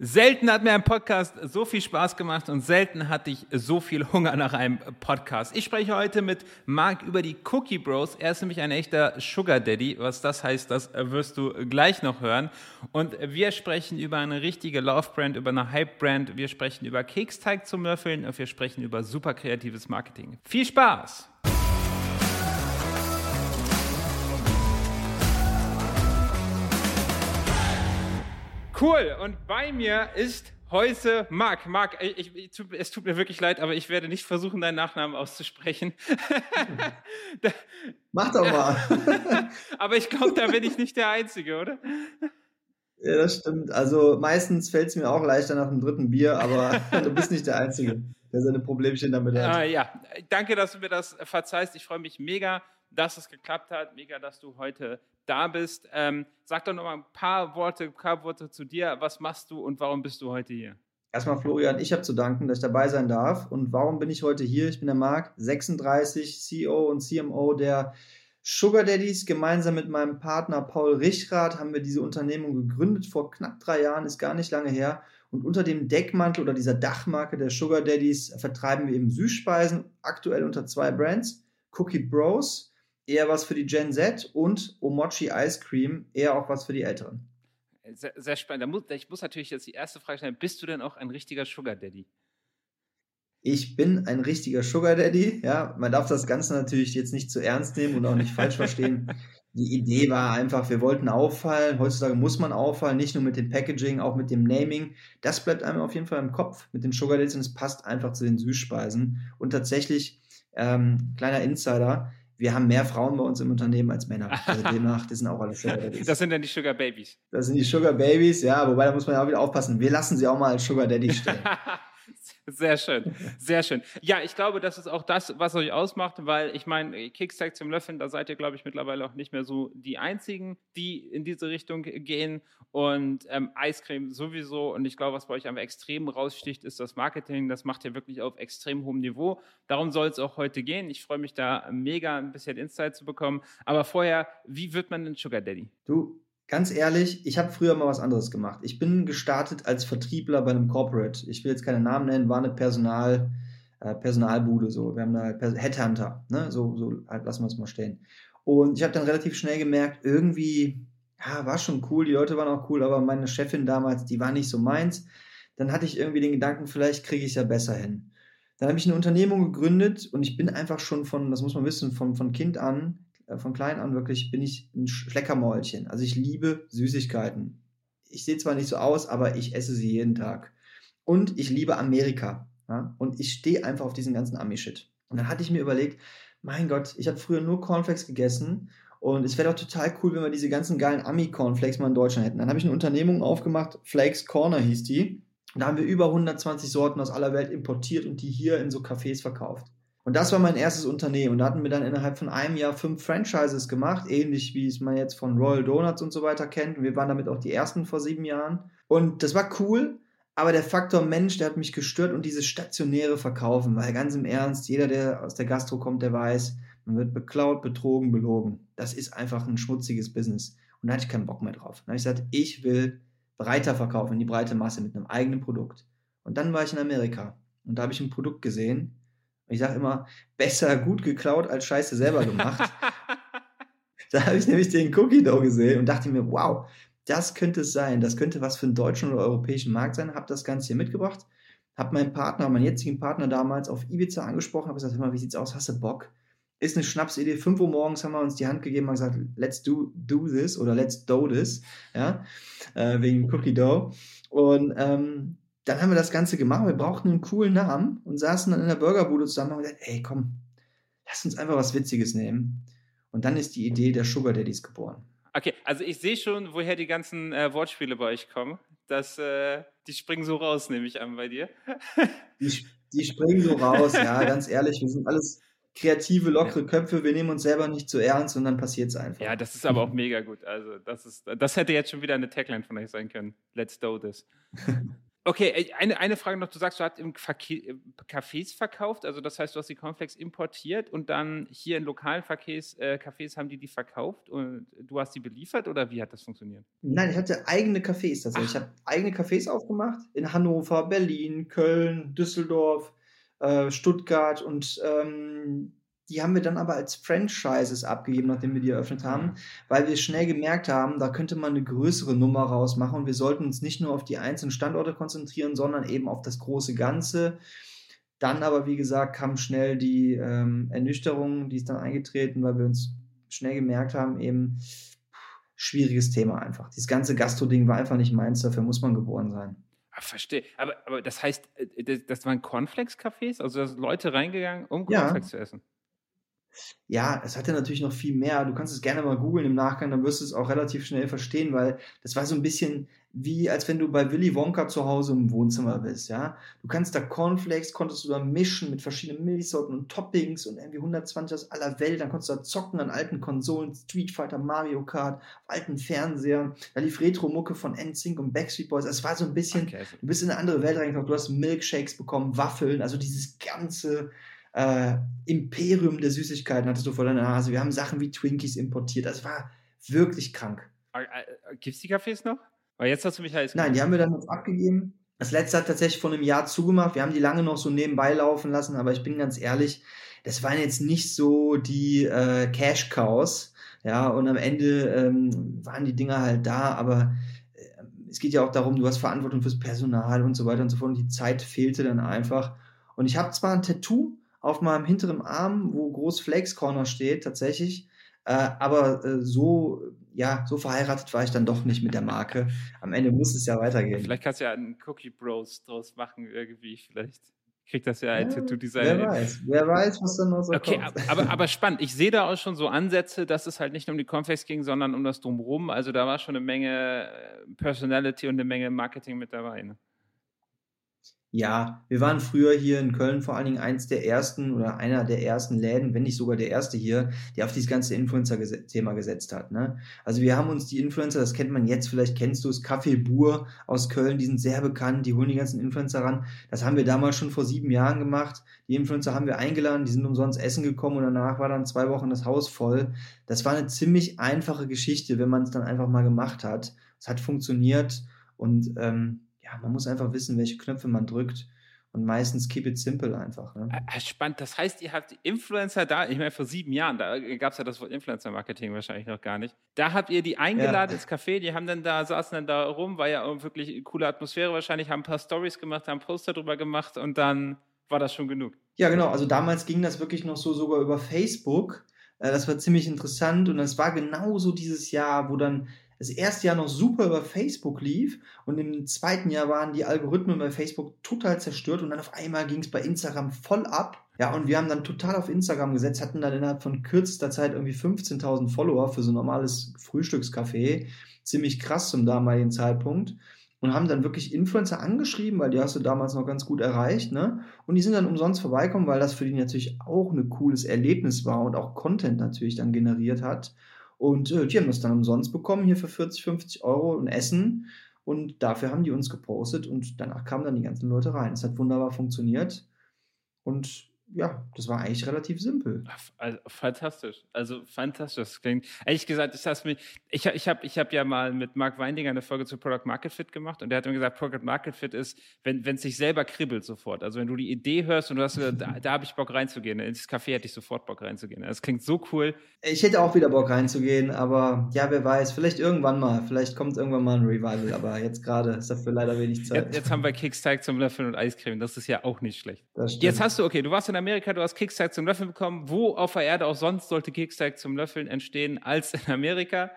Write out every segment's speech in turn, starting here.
Selten hat mir ein Podcast so viel Spaß gemacht und selten hatte ich so viel Hunger nach einem Podcast. Ich spreche heute mit Marc über die Cookie Bros. Er ist nämlich ein echter Sugar Daddy. Was das heißt, das wirst du gleich noch hören. Und wir sprechen über eine richtige Love Brand, über eine Hype Brand. Wir sprechen über Keksteig zum Löffeln und wir sprechen über super kreatives Marketing. Viel Spaß! Cool. Und bei mir ist heute Marc. Marc, ich, ich, es tut mir wirklich leid, aber ich werde nicht versuchen, deinen Nachnamen auszusprechen. Mach doch mal. aber ich glaube, da bin ich nicht der Einzige, oder? Ja, das stimmt. Also meistens fällt es mir auch leichter nach dem dritten Bier, aber du bist nicht der Einzige, der seine Problemchen damit hat. Ah, ja, danke, dass du mir das verzeihst. Ich freue mich mega, dass es geklappt hat. Mega, dass du heute da bist. Ähm, sag doch noch mal ein paar Worte, ein paar Worte zu dir. Was machst du und warum bist du heute hier? Erstmal Florian, ich habe zu danken, dass ich dabei sein darf. Und warum bin ich heute hier? Ich bin der Marc, 36, CEO und CMO der Sugar Daddies. Gemeinsam mit meinem Partner Paul Richrath haben wir diese Unternehmung gegründet vor knapp drei Jahren, ist gar nicht lange her. Und unter dem Deckmantel oder dieser Dachmarke der Sugar Daddies vertreiben wir eben Süßspeisen, aktuell unter zwei Brands. Cookie Bros eher was für die Gen Z und Omochi Ice Cream eher auch was für die Älteren. Sehr, sehr spannend. ich muss natürlich jetzt die erste Frage stellen: Bist du denn auch ein richtiger Sugar Daddy? Ich bin ein richtiger Sugar Daddy. Ja, man darf das Ganze natürlich jetzt nicht zu ernst nehmen und auch nicht falsch verstehen. Die Idee war einfach, wir wollten auffallen. Heutzutage muss man auffallen, nicht nur mit dem Packaging, auch mit dem Naming. Das bleibt einem auf jeden Fall im Kopf mit den Sugar Daddies und es passt einfach zu den Süßspeisen. Und tatsächlich, ähm, kleiner Insider, wir haben mehr Frauen bei uns im Unternehmen als Männer. Also demnach, das sind auch alle Sugar Daddies. Das sind dann die Sugar Babies. Das sind die Sugar Babies, ja, wobei da muss man ja auch wieder aufpassen. Wir lassen sie auch mal als Sugar Daddy stehen. Sehr schön, sehr schön. Ja, ich glaube, das ist auch das, was euch ausmacht, weil ich meine, Kickstack zum Löffeln, da seid ihr, glaube ich, mittlerweile auch nicht mehr so die Einzigen, die in diese Richtung gehen und ähm, Eiscreme sowieso. Und ich glaube, was bei euch einfach extrem raussticht, ist das Marketing. Das macht ihr wirklich auf extrem hohem Niveau. Darum soll es auch heute gehen. Ich freue mich da mega, ein bisschen Insight zu bekommen. Aber vorher, wie wird man ein Sugar Daddy? Du, Ganz ehrlich, ich habe früher mal was anderes gemacht. Ich bin gestartet als Vertriebler bei einem Corporate. Ich will jetzt keine Namen nennen, war eine Personal, äh, Personalbude, so. Wir haben da halt Headhunter, ne? So, so halt lassen wir es mal stehen. Und ich habe dann relativ schnell gemerkt, irgendwie, ja, war schon cool, die Leute waren auch cool, aber meine Chefin damals, die war nicht so meins. Dann hatte ich irgendwie den Gedanken, vielleicht kriege ich es ja besser hin. Dann habe ich eine Unternehmung gegründet und ich bin einfach schon von, das muss man wissen, von, von Kind an von klein an wirklich bin ich ein Schleckermäulchen. Also ich liebe Süßigkeiten. Ich sehe zwar nicht so aus, aber ich esse sie jeden Tag. Und ich liebe Amerika. Ja? Und ich stehe einfach auf diesen ganzen Ami-Shit. Und dann hatte ich mir überlegt, mein Gott, ich habe früher nur Cornflakes gegessen und es wäre doch total cool, wenn wir diese ganzen geilen Ami-Cornflakes mal in Deutschland hätten. Dann habe ich eine Unternehmung aufgemacht, Flakes Corner hieß die. Und da haben wir über 120 Sorten aus aller Welt importiert und die hier in so Cafés verkauft. Und das war mein erstes Unternehmen. Und da hatten wir dann innerhalb von einem Jahr fünf Franchises gemacht, ähnlich wie es man jetzt von Royal Donuts und so weiter kennt. Und wir waren damit auch die ersten vor sieben Jahren. Und das war cool, aber der Faktor Mensch, der hat mich gestört und dieses stationäre Verkaufen, weil ganz im Ernst, jeder, der aus der Gastro kommt, der weiß, man wird beklaut, betrogen, belogen. Das ist einfach ein schmutziges Business. Und da hatte ich keinen Bock mehr drauf. Dann habe ich gesagt, ich will breiter verkaufen, in die breite Masse mit einem eigenen Produkt. Und dann war ich in Amerika und da habe ich ein Produkt gesehen, ich sage immer, besser gut geklaut als Scheiße selber gemacht. da habe ich nämlich den Cookie Dough gesehen und dachte mir, wow, das könnte es sein. Das könnte was für einen deutschen oder europäischen Markt sein. Habe das Ganze hier mitgebracht. Habe meinen Partner, meinen jetzigen Partner damals auf Ibiza angesprochen. Habe gesagt, hör mal, wie sieht's aus? Hast du Bock? Ist eine Schnapsidee. 5 Uhr morgens haben wir uns die Hand gegeben und gesagt, let's do, do this oder let's do this. Ja, äh, wegen Cookie Dough. Und ähm, dann haben wir das Ganze gemacht. Wir brauchten einen coolen Namen und saßen dann in der Burgerbude zusammen und haben gesagt, ey, komm, lass uns einfach was Witziges nehmen. Und dann ist die Idee der Sugar Daddies geboren. Okay, also ich sehe schon, woher die ganzen äh, Wortspiele bei euch kommen. Das, äh, die springen so raus, nehme ich an bei dir. die, die springen so raus, ja, ganz ehrlich. Wir sind alles kreative, lockere. Köpfe. Wir nehmen uns selber nicht zu ernst und dann passiert es einfach. Ja, das ist aber auch mega gut. Also, das, ist, das hätte jetzt schon wieder eine Tagline von euch sein können. Let's do this. Okay, eine, eine Frage noch. Du sagst, du hast im äh, Cafés verkauft, also das heißt, du hast die Cornflakes importiert und dann hier in lokalen Cafés, äh, Cafés haben die die verkauft und du hast die beliefert oder wie hat das funktioniert? Nein, ich hatte eigene Cafés tatsächlich. Ich habe eigene Cafés aufgemacht in Hannover, Berlin, Köln, Düsseldorf, äh, Stuttgart und ähm, die haben wir dann aber als Franchises abgegeben, nachdem wir die eröffnet haben, weil wir schnell gemerkt haben, da könnte man eine größere Nummer rausmachen und wir sollten uns nicht nur auf die einzelnen Standorte konzentrieren, sondern eben auf das große Ganze. Dann aber, wie gesagt, kam schnell die ähm, Ernüchterung, die ist dann eingetreten, weil wir uns schnell gemerkt haben, eben schwieriges Thema einfach. Dieses ganze Gastro-Ding war einfach nicht meins, dafür muss man geboren sein. Ah, verstehe. Aber, aber das heißt, äh, das waren Cornflakes-Cafés? Also da sind Leute reingegangen, um Cornflakes ja. zu essen? Ja, es hatte natürlich noch viel mehr. Du kannst es gerne mal googeln im Nachgang, dann wirst du es auch relativ schnell verstehen, weil das war so ein bisschen wie, als wenn du bei Willy Wonka zu Hause im Wohnzimmer bist, ja. Du kannst da Cornflakes, konntest du da mischen mit verschiedenen Milchsorten und Toppings und irgendwie 120 aus aller Welt. Dann konntest du da zocken an alten Konsolen, Street Fighter, Mario Kart, alten Fernsehern. Da lief Retro-Mucke von NSYNC und Backstreet Boys. Es war so ein bisschen, okay. du bist in eine andere Welt reingekommen. Du hast Milkshakes bekommen, Waffeln, also dieses ganze äh, Imperium der Süßigkeiten hattest du vor deiner Nase. Wir haben Sachen wie Twinkies importiert. Das war wirklich krank. Äh, äh, Gibt es die Cafés noch? Weil jetzt hast du mich heiß Nein, die haben wir dann jetzt abgegeben. Das letzte hat tatsächlich vor einem Jahr zugemacht. Wir haben die lange noch so nebenbei laufen lassen, aber ich bin ganz ehrlich, das waren jetzt nicht so die äh, Cash Cows. Ja, und am Ende ähm, waren die Dinger halt da, aber äh, es geht ja auch darum, du hast Verantwortung fürs Personal und so weiter und so fort und die Zeit fehlte dann einfach. Und ich habe zwar ein Tattoo, auf meinem hinteren Arm, wo groß Flakes Corner steht, tatsächlich. Äh, aber äh, so, ja, so verheiratet war ich dann doch nicht mit der Marke. Am Ende muss es ja weitergehen. Vielleicht kannst du ja einen Cookie Bros draus machen, irgendwie. Vielleicht kriegt das ja ein ja, Tattoo-Design. Wer weiß, wer weiß, was dann noch so okay, kommt. Aber, aber spannend. Ich sehe da auch schon so Ansätze, dass es halt nicht nur um die Cornflakes ging, sondern um das Drumherum. Also da war schon eine Menge äh, Personality und eine Menge Marketing mit dabei. Ne? Ja, wir waren früher hier in Köln vor allen Dingen eins der ersten oder einer der ersten Läden, wenn nicht sogar der erste hier, der auf dieses ganze Influencer-Thema gesetzt hat. Ne? Also wir haben uns die Influencer, das kennt man jetzt, vielleicht kennst du es, Café Bur aus Köln, die sind sehr bekannt, die holen die ganzen Influencer ran. Das haben wir damals schon vor sieben Jahren gemacht. Die Influencer haben wir eingeladen, die sind umsonst essen gekommen und danach war dann zwei Wochen das Haus voll. Das war eine ziemlich einfache Geschichte, wenn man es dann einfach mal gemacht hat. Es hat funktioniert und ähm, ja, man muss einfach wissen, welche Knöpfe man drückt. Und meistens keep it simple einfach. Ne? Ah, spannend. Das heißt, ihr habt Influencer da, ich meine, vor sieben Jahren, da gab es ja das Wort Influencer-Marketing wahrscheinlich noch gar nicht. Da habt ihr die eingeladen ja. ins Café, die haben dann da, saßen dann da rum, war ja wirklich eine coole Atmosphäre wahrscheinlich, haben ein paar Stories gemacht, haben Poster drüber gemacht und dann war das schon genug. Ja, genau. Also damals ging das wirklich noch so sogar über Facebook. Äh, das war ziemlich interessant und das war genauso dieses Jahr, wo dann das erste Jahr noch super über Facebook lief und im zweiten Jahr waren die Algorithmen bei Facebook total zerstört und dann auf einmal ging es bei Instagram voll ab. Ja, und wir haben dann total auf Instagram gesetzt, hatten dann innerhalb von kürzester Zeit irgendwie 15.000 Follower für so ein normales Frühstückscafé. Ziemlich krass zum damaligen Zeitpunkt. Und haben dann wirklich Influencer angeschrieben, weil die hast du damals noch ganz gut erreicht, ne? Und die sind dann umsonst vorbeikommen, weil das für die natürlich auch ein cooles Erlebnis war und auch Content natürlich dann generiert hat. Und äh, die haben das dann umsonst bekommen, hier für 40, 50 Euro ein Essen. Und dafür haben die uns gepostet und danach kamen dann die ganzen Leute rein. Es hat wunderbar funktioniert. Und ja, das war eigentlich relativ simpel. Also, fantastisch. Also fantastisch. Das klingt. Ehrlich gesagt, ich habe ich, ich hab, ich hab ja mal mit Mark Weindinger eine Folge zu Product Market Fit gemacht und der hat mir gesagt, Product Market Fit ist, wenn es sich selber kribbelt sofort. Also wenn du die Idee hörst und du hast gesagt, da, da habe ich Bock reinzugehen. Ins Café hätte ich sofort Bock reinzugehen. Das klingt so cool. Ich hätte auch wieder Bock reinzugehen, aber ja, wer weiß, vielleicht irgendwann mal. Vielleicht kommt irgendwann mal ein Revival, aber jetzt gerade ist dafür leider wenig Zeit. Jetzt, jetzt haben wir Kicksteig zum Löffeln und Eiscreme. Das ist ja auch nicht schlecht. Jetzt hast du, okay, du warst in Amerika, du hast Kickstag zum Löffeln bekommen. Wo auf der Erde auch sonst sollte Kickstag zum Löffeln entstehen als in Amerika?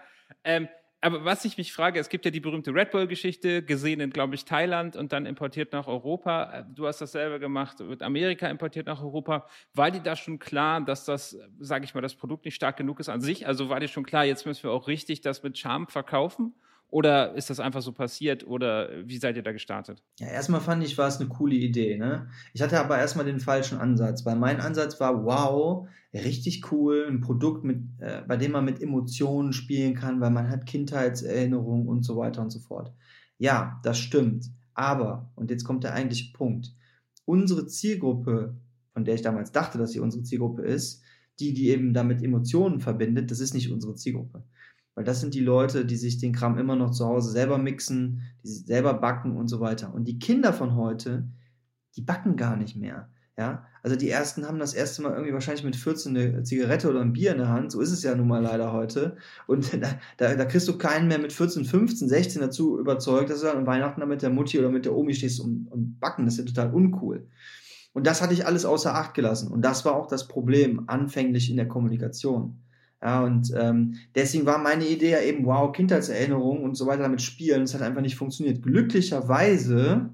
Ähm, aber was ich mich frage, es gibt ja die berühmte Red Bull-Geschichte, gesehen in, glaube ich, Thailand und dann importiert nach Europa. Äh, du hast dasselbe gemacht, wird Amerika importiert nach Europa. War dir da schon klar, dass das, sage ich mal, das Produkt nicht stark genug ist an sich? Also war dir schon klar, jetzt müssen wir auch richtig das mit Charme verkaufen? Oder ist das einfach so passiert oder wie seid ihr da gestartet? Ja, erstmal fand ich, war es eine coole Idee. Ne? Ich hatte aber erstmal den falschen Ansatz, weil mein Ansatz war, wow, richtig cool, ein Produkt, mit, äh, bei dem man mit Emotionen spielen kann, weil man hat Kindheitserinnerungen und so weiter und so fort. Ja, das stimmt. Aber, und jetzt kommt der eigentliche Punkt, unsere Zielgruppe, von der ich damals dachte, dass sie unsere Zielgruppe ist, die, die eben damit Emotionen verbindet, das ist nicht unsere Zielgruppe. Weil das sind die Leute, die sich den Kram immer noch zu Hause selber mixen, die selber backen und so weiter. Und die Kinder von heute, die backen gar nicht mehr. Ja, also die ersten haben das erste Mal irgendwie wahrscheinlich mit 14 eine Zigarette oder ein Bier in der Hand. So ist es ja nun mal leider heute. Und da, da, da kriegst du keinen mehr mit 14, 15, 16 dazu überzeugt, dass du dann an Weihnachten dann mit der Mutti oder mit der Omi stehst und, und backen. Das ist ja total uncool. Und das hatte ich alles außer Acht gelassen. Und das war auch das Problem anfänglich in der Kommunikation. Ja, und ähm, deswegen war meine Idee ja eben, wow, Kindheitserinnerungen und so weiter damit spielen. Es hat einfach nicht funktioniert. Glücklicherweise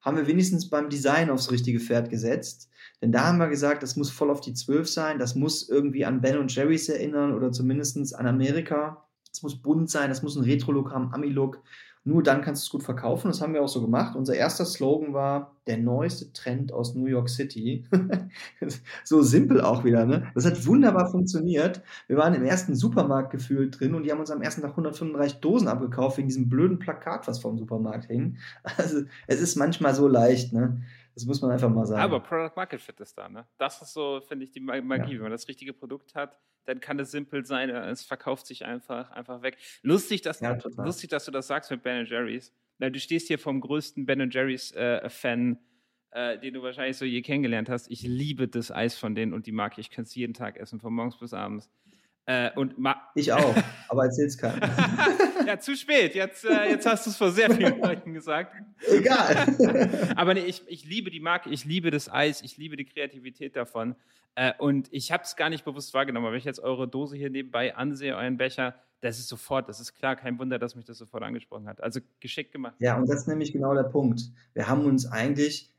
haben wir wenigstens beim Design aufs richtige Pferd gesetzt. Denn da haben wir gesagt, das muss voll auf die 12 sein, das muss irgendwie an Ben und Jerry's erinnern oder zumindest an Amerika. Es muss bunt sein, das muss ein Retro-Look haben, Ami-Look. Nur dann kannst du es gut verkaufen. Das haben wir auch so gemacht. Unser erster Slogan war der neueste Trend aus New York City. so simpel auch wieder. Ne? Das hat wunderbar funktioniert. Wir waren im ersten Supermarkt gefühlt drin und die haben uns am ersten Tag 135 Dosen abgekauft wegen diesem blöden Plakat, was vor dem Supermarkt hing. Also es ist manchmal so leicht. Ne? Das muss man einfach mal sagen. Aber Product Market Fit ist da, ne? Das ist so, finde ich, die Magie. Ja. Wenn man das richtige Produkt hat, dann kann es simpel sein, äh, es verkauft sich einfach, einfach weg. Lustig, dass, ja, lustig, dass du das sagst mit Ben Jerry's. Du stehst hier vom größten Ben Jerry's äh, Fan, äh, den du wahrscheinlich so je kennengelernt hast. Ich liebe das Eis von denen und die Marke. Ich kann es jeden Tag essen, von morgens bis abends. Äh, und ich auch, aber erzähl's keinem. ja, zu spät. Jetzt, äh, jetzt hast du es vor sehr vielen Leuten gesagt. Egal. aber nee, ich, ich liebe die Marke, ich liebe das Eis, ich liebe die Kreativität davon. Äh, und ich habe es gar nicht bewusst wahrgenommen. Aber wenn ich jetzt eure Dose hier nebenbei ansehe, euren Becher, das ist sofort, das ist klar, kein Wunder, dass mich das sofort angesprochen hat. Also geschickt gemacht. Ja, und das ist nämlich genau der Punkt. Wir haben uns eigentlich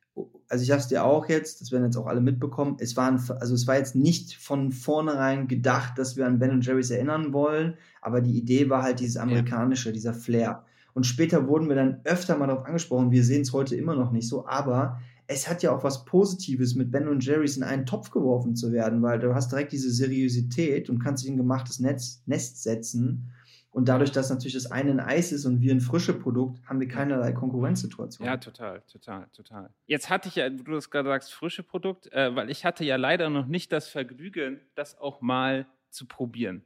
also ich habe es dir auch jetzt, das werden jetzt auch alle mitbekommen, es, waren, also es war jetzt nicht von vornherein gedacht, dass wir an Ben Jerry's erinnern wollen, aber die Idee war halt dieses amerikanische, ja. dieser Flair. Und später wurden wir dann öfter mal darauf angesprochen, wir sehen es heute immer noch nicht so, aber es hat ja auch was Positives, mit Ben und Jerry's in einen Topf geworfen zu werden, weil du hast direkt diese Seriosität und kannst dich in ein gemachtes Netz, Nest setzen und dadurch, dass natürlich das eine ein Eis ist und wir ein frisches Produkt, haben wir keinerlei Konkurrenzsituation. Ja, total, total, total. Jetzt hatte ich ja, du das gerade sagst, frische Produkt, äh, weil ich hatte ja leider noch nicht das Vergnügen, das auch mal zu probieren.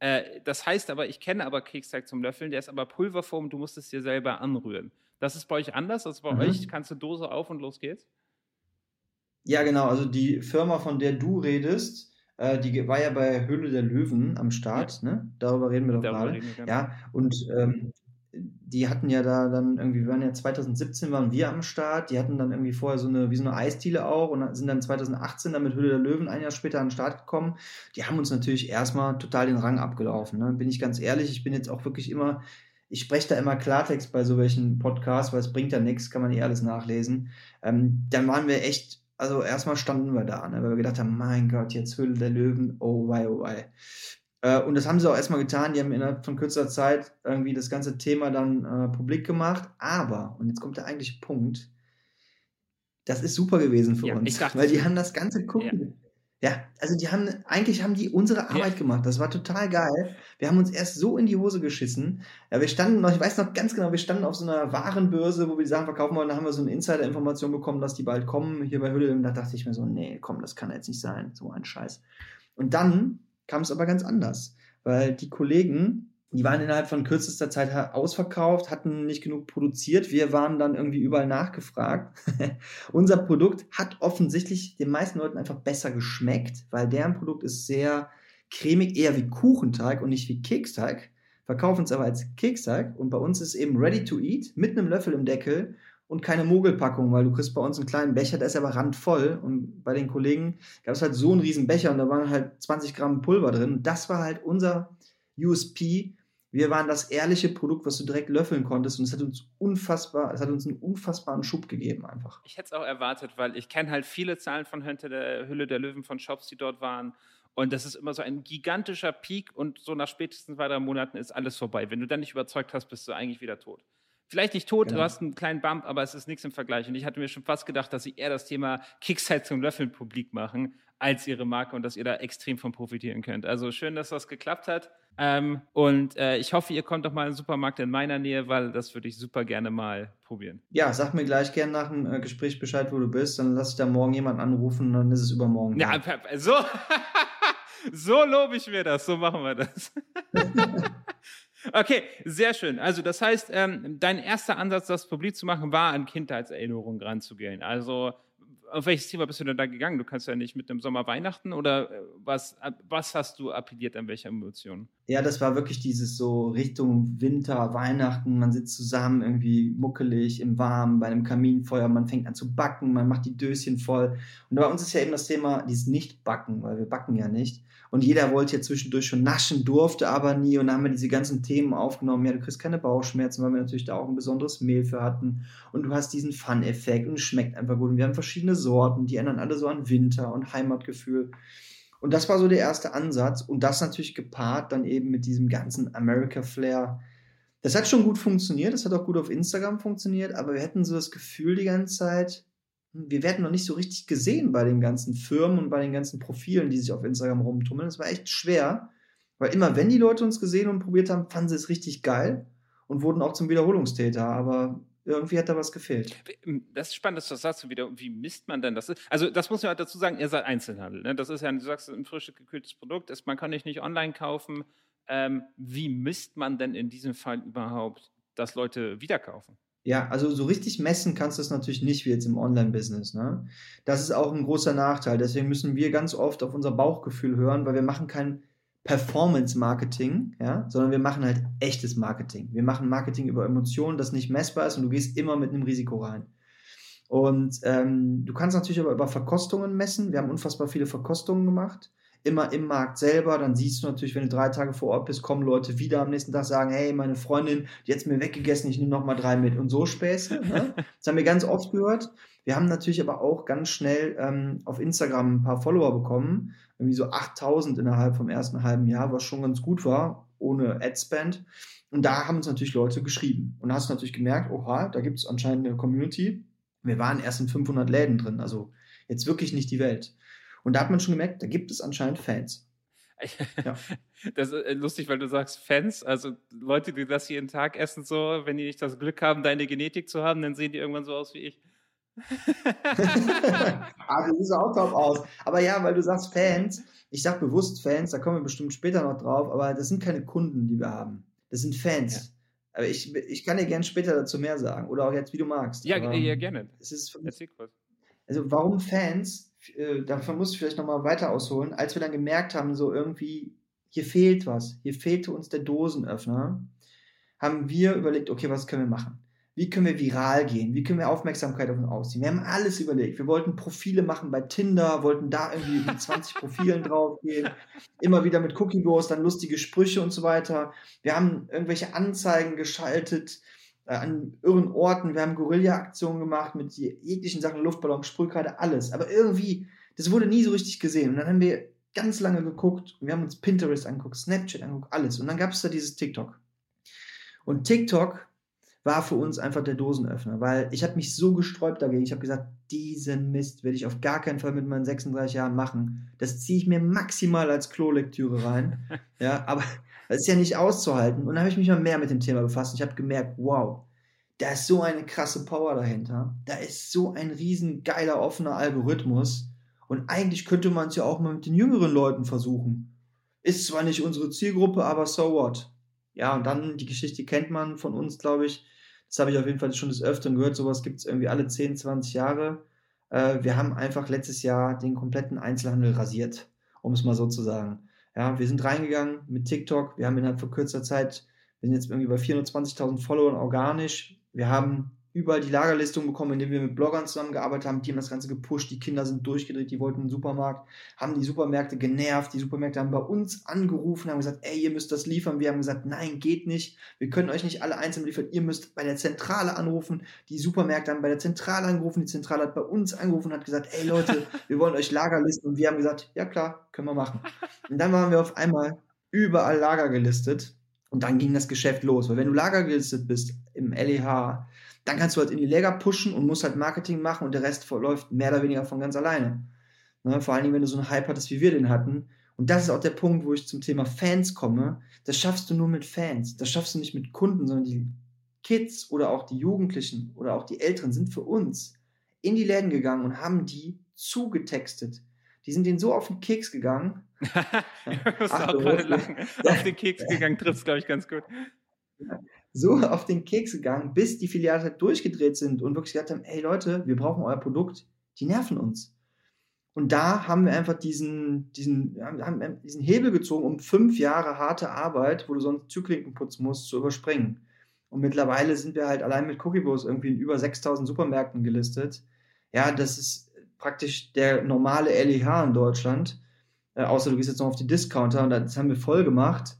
Äh, das heißt aber, ich kenne aber Keksteig zum Löffeln, der ist aber Pulverform, du musst es dir selber anrühren. Das ist bei euch anders als bei mhm. euch. Kannst du Dose auf und los geht's? Ja, genau. Also die Firma, von der du redest, äh, die war ja bei Höhle der Löwen am Start, ja. ne? Darüber reden wir doch gerade. Ja, und ähm, die hatten ja da dann irgendwie, wir waren ja 2017 waren wir am Start, die hatten dann irgendwie vorher so eine, wie so eine Eisdiele auch und sind dann 2018 dann mit Höhle der Löwen ein Jahr später an den Start gekommen. Die haben uns natürlich erstmal total den Rang abgelaufen, ne? Bin ich ganz ehrlich, ich bin jetzt auch wirklich immer, ich spreche da immer Klartext bei so welchen Podcasts, weil es bringt ja nichts, kann man eh alles nachlesen. Ähm, dann waren wir echt also erstmal standen wir da, ne, weil wir gedacht haben, mein Gott, jetzt Höhle der Löwen, oh wei, oh wei. Äh, und das haben sie auch erstmal getan, die haben innerhalb von kürzer Zeit irgendwie das ganze Thema dann äh, publik gemacht, aber, und jetzt kommt der eigentliche Punkt, das ist super gewesen für ja, uns, weil die haben das ganze gucken, ja. Ja, also die haben, eigentlich haben die unsere Arbeit ja. gemacht. Das war total geil. Wir haben uns erst so in die Hose geschissen. Ja, wir standen noch, ich weiß noch ganz genau, wir standen auf so einer Warenbörse, wo wir die Sachen verkaufen wollen. Da haben wir so eine Insider-Information bekommen, dass die bald kommen, hier bei Hülle. Und da dachte ich mir so, nee, komm, das kann jetzt nicht sein. So ein Scheiß. Und dann kam es aber ganz anders. Weil die Kollegen, die waren innerhalb von kürzester Zeit ausverkauft, hatten nicht genug produziert. Wir waren dann irgendwie überall nachgefragt. Unser Produkt hat offensichtlich den meisten Leuten einfach besser geschmeckt, weil deren Produkt ist sehr cremig, eher wie Kuchenteig und nicht wie Keksteig. Verkaufen es aber als Keksteig und bei uns ist es eben ready to eat mit einem Löffel im Deckel und keine Mogelpackung, weil du kriegst bei uns einen kleinen Becher, der ist aber randvoll und bei den Kollegen gab es halt so einen riesen Becher und da waren halt 20 Gramm Pulver drin. Das war halt unser USP, wir waren das ehrliche Produkt, was du direkt löffeln konntest und es hat uns unfassbar, es hat uns einen unfassbaren Schub gegeben einfach. Ich hätte es auch erwartet, weil ich kenne halt viele Zahlen von Hülle der, Hülle der Löwen von Shops, die dort waren. Und das ist immer so ein gigantischer Peak und so nach spätestens zwei, drei Monaten ist alles vorbei. Wenn du dann nicht überzeugt hast, bist du eigentlich wieder tot. vielleicht nicht tot, genau. du hast einen kleinen Bump, aber es ist nichts im Vergleich. Und ich hatte mir schon fast gedacht, dass sie eher das Thema Kickzeit zum Löffeln publik machen, als ihre Marke und dass ihr da extrem von profitieren könnt. Also schön, dass das geklappt hat. Ähm, und äh, ich hoffe, ihr kommt doch mal in den Supermarkt in meiner Nähe, weil das würde ich super gerne mal probieren. Ja, sag mir gleich gerne nach dem äh, Gespräch Bescheid, wo du bist. Dann lass ich da morgen jemanden anrufen und dann ist es übermorgen. Ja, so, so lobe ich mir das. So machen wir das. Okay, sehr schön. Also das heißt, ähm, dein erster Ansatz, das publik zu machen, war an Kindheitserinnerungen ranzugehen. Also auf welches Thema bist du denn da gegangen? Du kannst ja nicht mit dem Sommer Weihnachten oder äh, was, was hast du appelliert an welcher Emotion? Ja, das war wirklich dieses so Richtung Winter, Weihnachten, man sitzt zusammen irgendwie muckelig im Warmen bei einem Kaminfeuer, man fängt an zu backen, man macht die Döschen voll. Und bei uns ist ja eben das Thema dieses Nicht-Backen, weil wir backen ja nicht. Und jeder wollte ja zwischendurch schon naschen, durfte aber nie. Und dann haben wir diese ganzen Themen aufgenommen. Ja, du kriegst keine Bauchschmerzen, weil wir natürlich da auch ein besonderes Mehl für hatten. Und du hast diesen Fun-Effekt und es schmeckt einfach gut. Und wir haben verschiedene Sorten, die ändern alle so an Winter und Heimatgefühl. Und das war so der erste Ansatz. Und das natürlich gepaart dann eben mit diesem ganzen America-Flair. Das hat schon gut funktioniert. Das hat auch gut auf Instagram funktioniert. Aber wir hätten so das Gefühl die ganze Zeit, wir werden noch nicht so richtig gesehen bei den ganzen Firmen und bei den ganzen Profilen, die sich auf Instagram rumtummeln. Das war echt schwer, weil immer wenn die Leute uns gesehen und probiert haben, fanden sie es richtig geil und wurden auch zum Wiederholungstäter. Aber irgendwie hat da was gefehlt. Ähm, das ist spannend, dass du das sagst wieder. Wie misst man denn das? Also, das muss man halt dazu sagen, ihr seid Einzelhandel. Ne? Das ist ja, du sagst, ein frisch gekühltes Produkt. man kann dich nicht online kaufen. Ähm, wie misst man denn in diesem Fall überhaupt, dass Leute wieder kaufen? Ja, also so richtig messen kannst du es natürlich nicht wie jetzt im Online-Business. Ne? Das ist auch ein großer Nachteil. Deswegen müssen wir ganz oft auf unser Bauchgefühl hören, weil wir machen kein Performance-Marketing, ja, sondern wir machen halt echtes Marketing. Wir machen Marketing über Emotionen, das nicht messbar ist und du gehst immer mit einem Risiko rein. Und ähm, du kannst natürlich aber über Verkostungen messen. Wir haben unfassbar viele Verkostungen gemacht immer im Markt selber. Dann siehst du natürlich, wenn du drei Tage vor Ort bist, kommen Leute wieder am nächsten Tag sagen, hey, meine Freundin, die hat mir weggegessen, ich nehme noch mal drei mit. Und so Späße. Ne? Das haben wir ganz oft gehört. Wir haben natürlich aber auch ganz schnell ähm, auf Instagram ein paar Follower bekommen. Irgendwie so 8000 innerhalb vom ersten halben Jahr, was schon ganz gut war, ohne Adspend. Und da haben uns natürlich Leute geschrieben. Und da hast du natürlich gemerkt, oha, da gibt es anscheinend eine Community. Wir waren erst in 500 Läden drin, also jetzt wirklich nicht die Welt. Und da hat man schon gemerkt, da gibt es anscheinend Fans. Ja. Das ist äh, lustig, weil du sagst Fans, also Leute, die das jeden Tag essen, so, wenn die nicht das Glück haben, deine Genetik zu haben, dann sehen die irgendwann so aus wie ich. ah, du siehst auch top aus. Aber ja, weil du sagst Fans, ich sag bewusst Fans, da kommen wir bestimmt später noch drauf, aber das sind keine Kunden, die wir haben. Das sind Fans. Ja. Aber ich, ich kann dir gerne später dazu mehr sagen. Oder auch jetzt, wie du magst. Ja, aber, ja gerne. Es ist mich, also warum Fans? äh, davon muss ich vielleicht nochmal weiter ausholen, als wir dann gemerkt haben, so irgendwie, hier fehlt was, hier fehlte uns der Dosenöffner, haben wir überlegt, okay, was können wir machen? Wie können wir viral gehen? Wie können wir Aufmerksamkeit auf uns ausziehen? Wir haben alles überlegt. Wir wollten Profile machen bei Tinder, wollten da irgendwie mit 20 Profilen draufgehen, immer wieder mit Cookie Wars, dann lustige Sprüche und so weiter. Wir haben irgendwelche Anzeigen geschaltet, äh, an irren Orten. Wir haben Guerilla-Aktionen gemacht mit jeglichen Sachen, Luftballon, Sprühkreide, alles. Aber irgendwie, das wurde nie so richtig gesehen. Und dann haben wir ganz lange geguckt und wir haben uns Pinterest angeguckt, Snapchat angeguckt, alles. Und dann gab es da dieses TikTok. Und TikTok war für uns einfach der Dosenöffner, weil ich habe mich so gesträubt dagegen. Ich habe gesagt, diesen Mist werde ich auf gar keinen Fall mit meinen 36 Jahren machen. Das ziehe ich mir maximal als Klolektüre rein. ja, aber das ist ja nicht auszuhalten. Und dann habe ich mich mal mehr mit dem Thema befasst. Ich habe gemerkt, wow, da ist so eine krasse Power dahinter. Da ist so ein riesen geiler offener Algorithmus. Und eigentlich könnte man es ja auch mal mit den jüngeren Leuten versuchen. Ist zwar nicht unsere Zielgruppe, aber so what? Ja, und dann die Geschichte kennt man von uns, glaube ich. Das habe ich auf jeden Fall schon des Öfteren gehört. Sowas gibt es irgendwie alle 10, 20 Jahre. Äh, wir haben einfach letztes Jahr den kompletten Einzelhandel rasiert, um es mal so zu sagen. Ja, wir sind reingegangen mit TikTok. Wir haben innerhalb von kürzer Zeit, wir sind jetzt irgendwie bei 420.000 Followern organisch. Wir haben überall die Lagerlistung bekommen, indem wir mit Bloggern zusammengearbeitet haben, die haben das Ganze gepusht, die Kinder sind durchgedreht, die wollten einen Supermarkt, haben die Supermärkte genervt, die Supermärkte haben bei uns angerufen, haben gesagt, ey, ihr müsst das liefern. Wir haben gesagt, nein, geht nicht, wir können euch nicht alle einzeln liefern, ihr müsst bei der Zentrale anrufen. Die Supermärkte haben bei der Zentrale angerufen, die Zentrale hat bei uns angerufen und hat gesagt, ey Leute, wir wollen euch Lagerlisten und wir haben gesagt, ja klar, können wir machen. Und dann waren wir auf einmal überall Lager gelistet Und dann ging das Geschäft los. Weil wenn du lagergelistet bist im LEH, dann kannst du halt in die Lager pushen und musst halt Marketing machen und der Rest verläuft mehr oder weniger von ganz alleine. Ne? Vor allen Dingen, wenn du so einen Hype hattest, wie wir den hatten. Und das ist auch der Punkt, wo ich zum Thema Fans komme. Das schaffst du nur mit Fans. Das schaffst du nicht mit Kunden, sondern die Kids oder auch die Jugendlichen oder auch die Älteren sind für uns in die Läden gegangen und haben die zugetextet. Die sind denen so auf den Keks gegangen. Ach, auch gerade lachen. Auf den Keks gegangen trifft es, glaube ich, ganz gut. So auf den Keks gegangen, bis die Filiale halt durchgedreht sind und wirklich gesagt haben, hey Leute, wir brauchen euer Produkt, die nerven uns. Und da haben wir einfach diesen, diesen, haben diesen Hebel gezogen, um fünf Jahre harte Arbeit, wo du sonst Türklinken putzen musst, zu überspringen. Und mittlerweile sind wir halt allein mit Cookiebos irgendwie in über 6000 Supermärkten gelistet. Ja, das ist praktisch der normale LEH in Deutschland. Äh, außer du gehst jetzt noch auf die Discounter und das haben wir voll gemacht.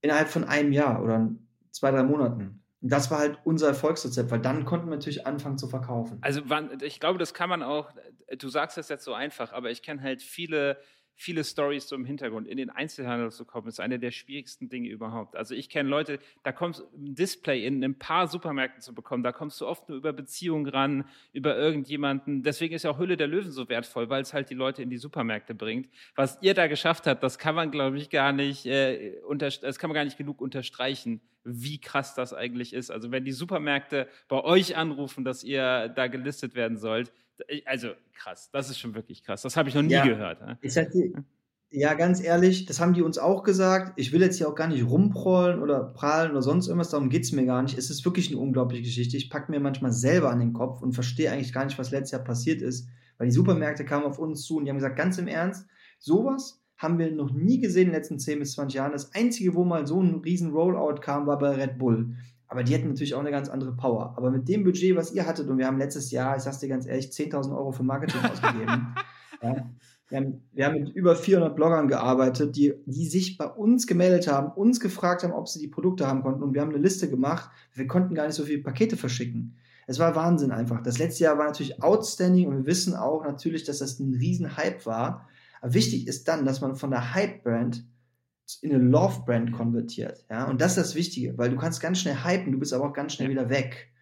Innerhalb von einem Jahr oder zwei, drei Monaten. Das war halt unser Erfolgsrezept, weil dann konnten wir natürlich anfangen zu verkaufen. Also ich glaube, das kann man auch, du sagst das jetzt so einfach, aber ich kenne halt viele viele Stories so im Hintergrund. In den Einzelhandel zu kommen, ist eine der schwierigsten Dinge überhaupt. Also ich kenne Leute, da kommst du ein Display in ein paar Supermärkten zu bekommen, da kommst du oft nur über Beziehungen ran, über irgendjemanden. Deswegen ist ja auch Hülle der Löwen so wertvoll, weil es halt die Leute in die Supermärkte bringt. Was ihr da geschafft habt, das kann man, glaube ich, gar nicht, äh, das kann man gar nicht genug unterstreichen, wie krass das eigentlich ist. Also wenn die Supermärkte bei euch anrufen, dass ihr da gelistet werden sollt, also krass, das ist schon wirklich krass. Das habe ich noch nie ja, gehört. Ne? Dir, ja, ganz ehrlich, das haben die uns auch gesagt. Ich will jetzt hier auch gar nicht rumprollen oder prahlen oder sonst irgendwas, darum geht es mir gar nicht. Es ist wirklich eine unglaubliche Geschichte. Ich packe mir manchmal selber an den Kopf und verstehe eigentlich gar nicht, was letztes Jahr passiert ist, weil die Supermärkte kamen auf uns zu und die haben gesagt, ganz im Ernst, sowas haben wir noch nie gesehen in den letzten 10 bis 20 Jahren. Das Einzige, wo mal so ein riesen Rollout kam, war bei Red Bull. Aber die hätten natürlich auch eine ganz andere Power. Aber mit dem Budget, was ihr hattet, und wir haben letztes Jahr, ich sag's dir ganz ehrlich, 10.000 Euro für Marketing ausgegeben. ja, wir, haben, wir haben mit über 400 Bloggern gearbeitet, die, die sich bei uns gemeldet haben, uns gefragt haben, ob sie die Produkte haben konnten. Und wir haben eine Liste gemacht. Wir konnten gar nicht so viele Pakete verschicken. Es war Wahnsinn einfach. Das letzte Jahr war natürlich outstanding und wir wissen auch natürlich, dass das ein riesen Hype war. Aber wichtig ist dann, dass man von der Hype-Brand in eine Love-Brand konvertiert. Ja? Und das ist das Wichtige, weil du kannst ganz schnell hypen, du bist aber auch ganz schnell wieder weg.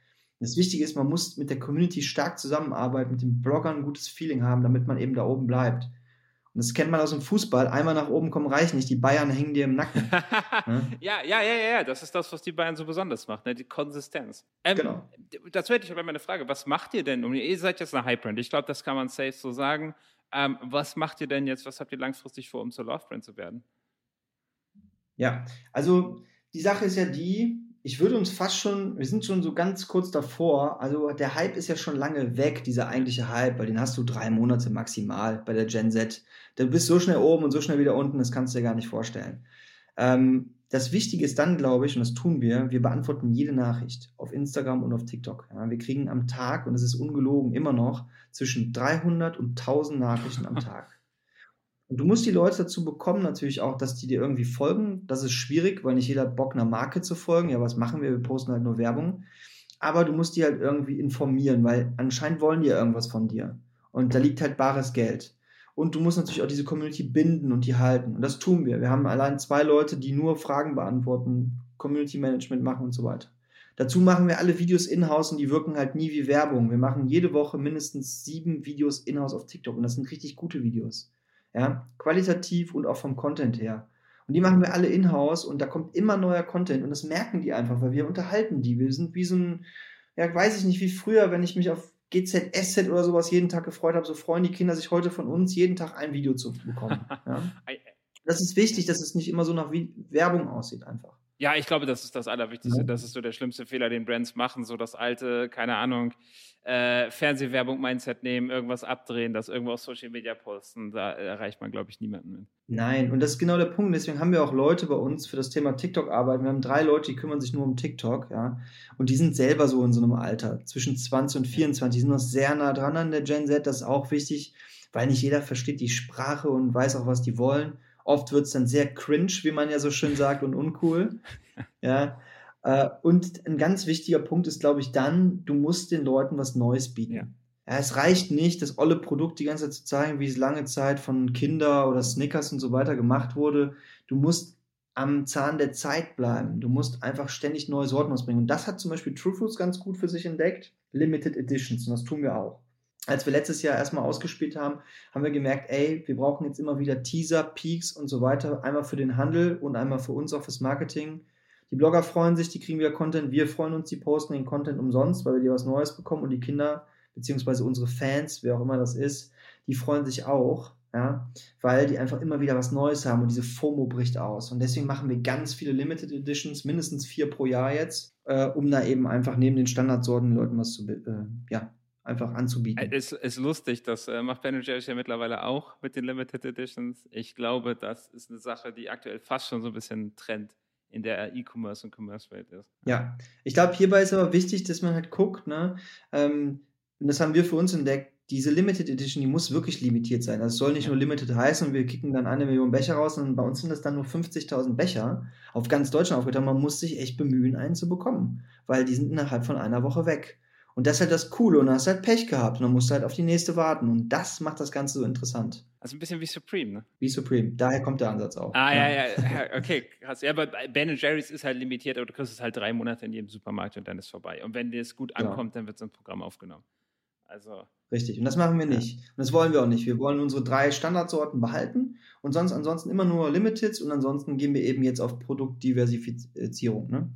Das Wichtige ist, man muss mit der Community stark zusammenarbeiten, mit den Bloggern ein gutes Feeling haben, damit man eben da oben bleibt. Und das kennt man aus dem Fußball. Einmal nach oben kommen reicht nicht. Die Bayern hängen dir im Nacken. Ja, ja, ja, ja. Das ist das, was die Bayern so besonders macht, ne? die Konsistenz. Ähm, genau. Das wäre ich aber meine Frage. Was macht ihr denn? ihr seid jetzt eine Hype-Brand. Ich glaube, das kann man safe so sagen. Ähm, was macht ihr denn jetzt? Was habt ihr langfristig vor, um zur Love-Brand zu werden? Ja, also die Sache ist ja die, ich würde uns fast schon, wir sind schon so ganz kurz davor, also der Hype ist ja schon lange weg, dieser eigentliche Hype, weil den hast du drei Monate maximal bei der Gen Z. Du bist so schnell oben und so schnell wieder unten, das kannst du dir gar nicht vorstellen. Ähm, das Wichtige ist dann, glaube ich, und das tun wir, wir beantworten jede Nachricht auf Instagram und auf TikTok. Ja, wir kriegen am Tag, und es ist ungelogen, immer noch zwischen 300 und 1000 Nachrichten am Tag. Und du musst die Leute dazu bekommen, natürlich auch, dass die dir irgendwie folgen. Das ist schwierig, weil nicht jeder hat Bock, einer Marke zu folgen. Ja, was machen wir? Wir posten halt nur Werbung. Aber du musst die halt irgendwie informieren, weil anscheinend wollen die ja irgendwas von dir. Und da liegt halt bares Geld. Und du musst natürlich auch diese Community binden und die halten. Und das tun wir. Wir haben allein zwei Leute, die nur Fragen beantworten, Community Management machen und so weiter. Dazu machen wir alle Videos in-house und die wirken halt nie wie Werbung. Wir machen jede Woche mindestens sieben Videos in-house auf TikTok und das sind richtig gute Videos. Ja, qualitativ und auch vom Content her. Und die machen wir alle in-house und da kommt immer neuer Content und das merken die einfach, weil wir unterhalten die. Wir sind wie so ein, ja, weiß ich nicht, wie früher, wenn ich mich auf GZSZ oder sowas jeden Tag gefreut habe, so freuen die Kinder sich heute von uns, jeden Tag ein Video zu bekommen. Ja? Das ist wichtig, dass es nicht immer so nach Werbung aussieht einfach. Ja, ich glaube, das ist das Allerwichtigste. Das ist so der schlimmste Fehler, den Brands machen. So das alte, keine Ahnung, äh, Fernsehwerbung-Mindset nehmen, irgendwas abdrehen, das irgendwo auf Social Media posten. Da erreicht man, glaube ich, niemanden mit. Nein, und das ist genau der Punkt. Deswegen haben wir auch Leute bei uns für das Thema TikTok arbeiten. Wir haben drei Leute, die kümmern sich nur um TikTok, ja. Und die sind selber so in so einem Alter, zwischen 20 und 24. Die sind noch sehr nah dran an der Gen Z. Das ist auch wichtig, weil nicht jeder versteht die Sprache und weiß auch, was die wollen. Oft wird es dann sehr cringe, wie man ja so schön sagt, und uncool. Ja. Äh, und ein ganz wichtiger Punkt ist, glaube ich, dann, du musst den Leuten was Neues bieten. Ja. ja. es reicht nicht, das olle Produkt die ganze Zeit zu zeigen, wie es lange Zeit von Kinder oder Snickers und so weiter gemacht wurde. Du musst am Zahn der Zeit bleiben. Du musst einfach ständig neue Sorten ausbringen. Und das hat zum Beispiel True Fruits ganz gut für sich entdeckt. Limited Editions. Und das tun wir auch. Als wir letztes Jahr erstmal ausgespielt haben, haben wir gemerkt, ey, wir brauchen jetzt immer wieder Teaser, Peaks und so weiter. Einmal für den Handel und einmal für uns auch fürs Marketing. Die Blogger freuen sich, die kriegen wieder Content. Wir freuen uns, die posten den Content umsonst, weil wir dir was Neues bekommen. Und die Kinder, beziehungsweise unsere Fans, wer auch immer das ist, die freuen sich auch ja, weil die einfach immer wieder was Neues haben und diese FOMO bricht aus. Und deswegen machen wir ganz viele Limited Editions, mindestens vier pro Jahr jetzt, äh, um da eben einfach neben den Standardsorten den Leuten was zu, äh, ja, einfach anzubieten. Es ist lustig, das äh, macht Ben Jerry's ja mittlerweile auch mit den Limited Editions. Ich glaube, das ist eine Sache, die aktuell fast schon so ein bisschen Trend in der E-Commerce und Commerce-Welt ist. Ja, ich glaube, hierbei ist aber wichtig, dass man halt guckt, ne, ähm, und das haben wir für uns entdeckt, diese Limited Edition, die muss wirklich limitiert sein. Also es soll nicht nur Limited heißen und wir kicken dann eine Million Becher raus und bei uns sind das dann nur 50.000 Becher auf ganz Deutschland aufgeteilt. Man muss sich echt bemühen, einen zu bekommen, weil die sind innerhalb von einer Woche weg. Und das ist halt das Coole und dann hast du halt Pech gehabt und dann musst du halt auf die nächste warten und das macht das Ganze so interessant. Also ein bisschen wie Supreme, ne? Wie Supreme, daher kommt der Ansatz auch. Ah, ja, ja, ja. okay, krass. Ja, aber Ben Jerry's ist halt limitiert, aber du kriegst es halt drei Monate in jedem Supermarkt und dann ist es vorbei. Und wenn dir es gut genau. ankommt, genau. dann wird so ein Programm aufgenommen. Also. Richtig. Und das machen wir nicht. Und das wollen wir auch nicht. Wir wollen unsere drei Standardsorten behalten und sonst ansonsten immer nur Limiteds und ansonsten gehen wir eben jetzt auf Produktdiversifizierung. Ne?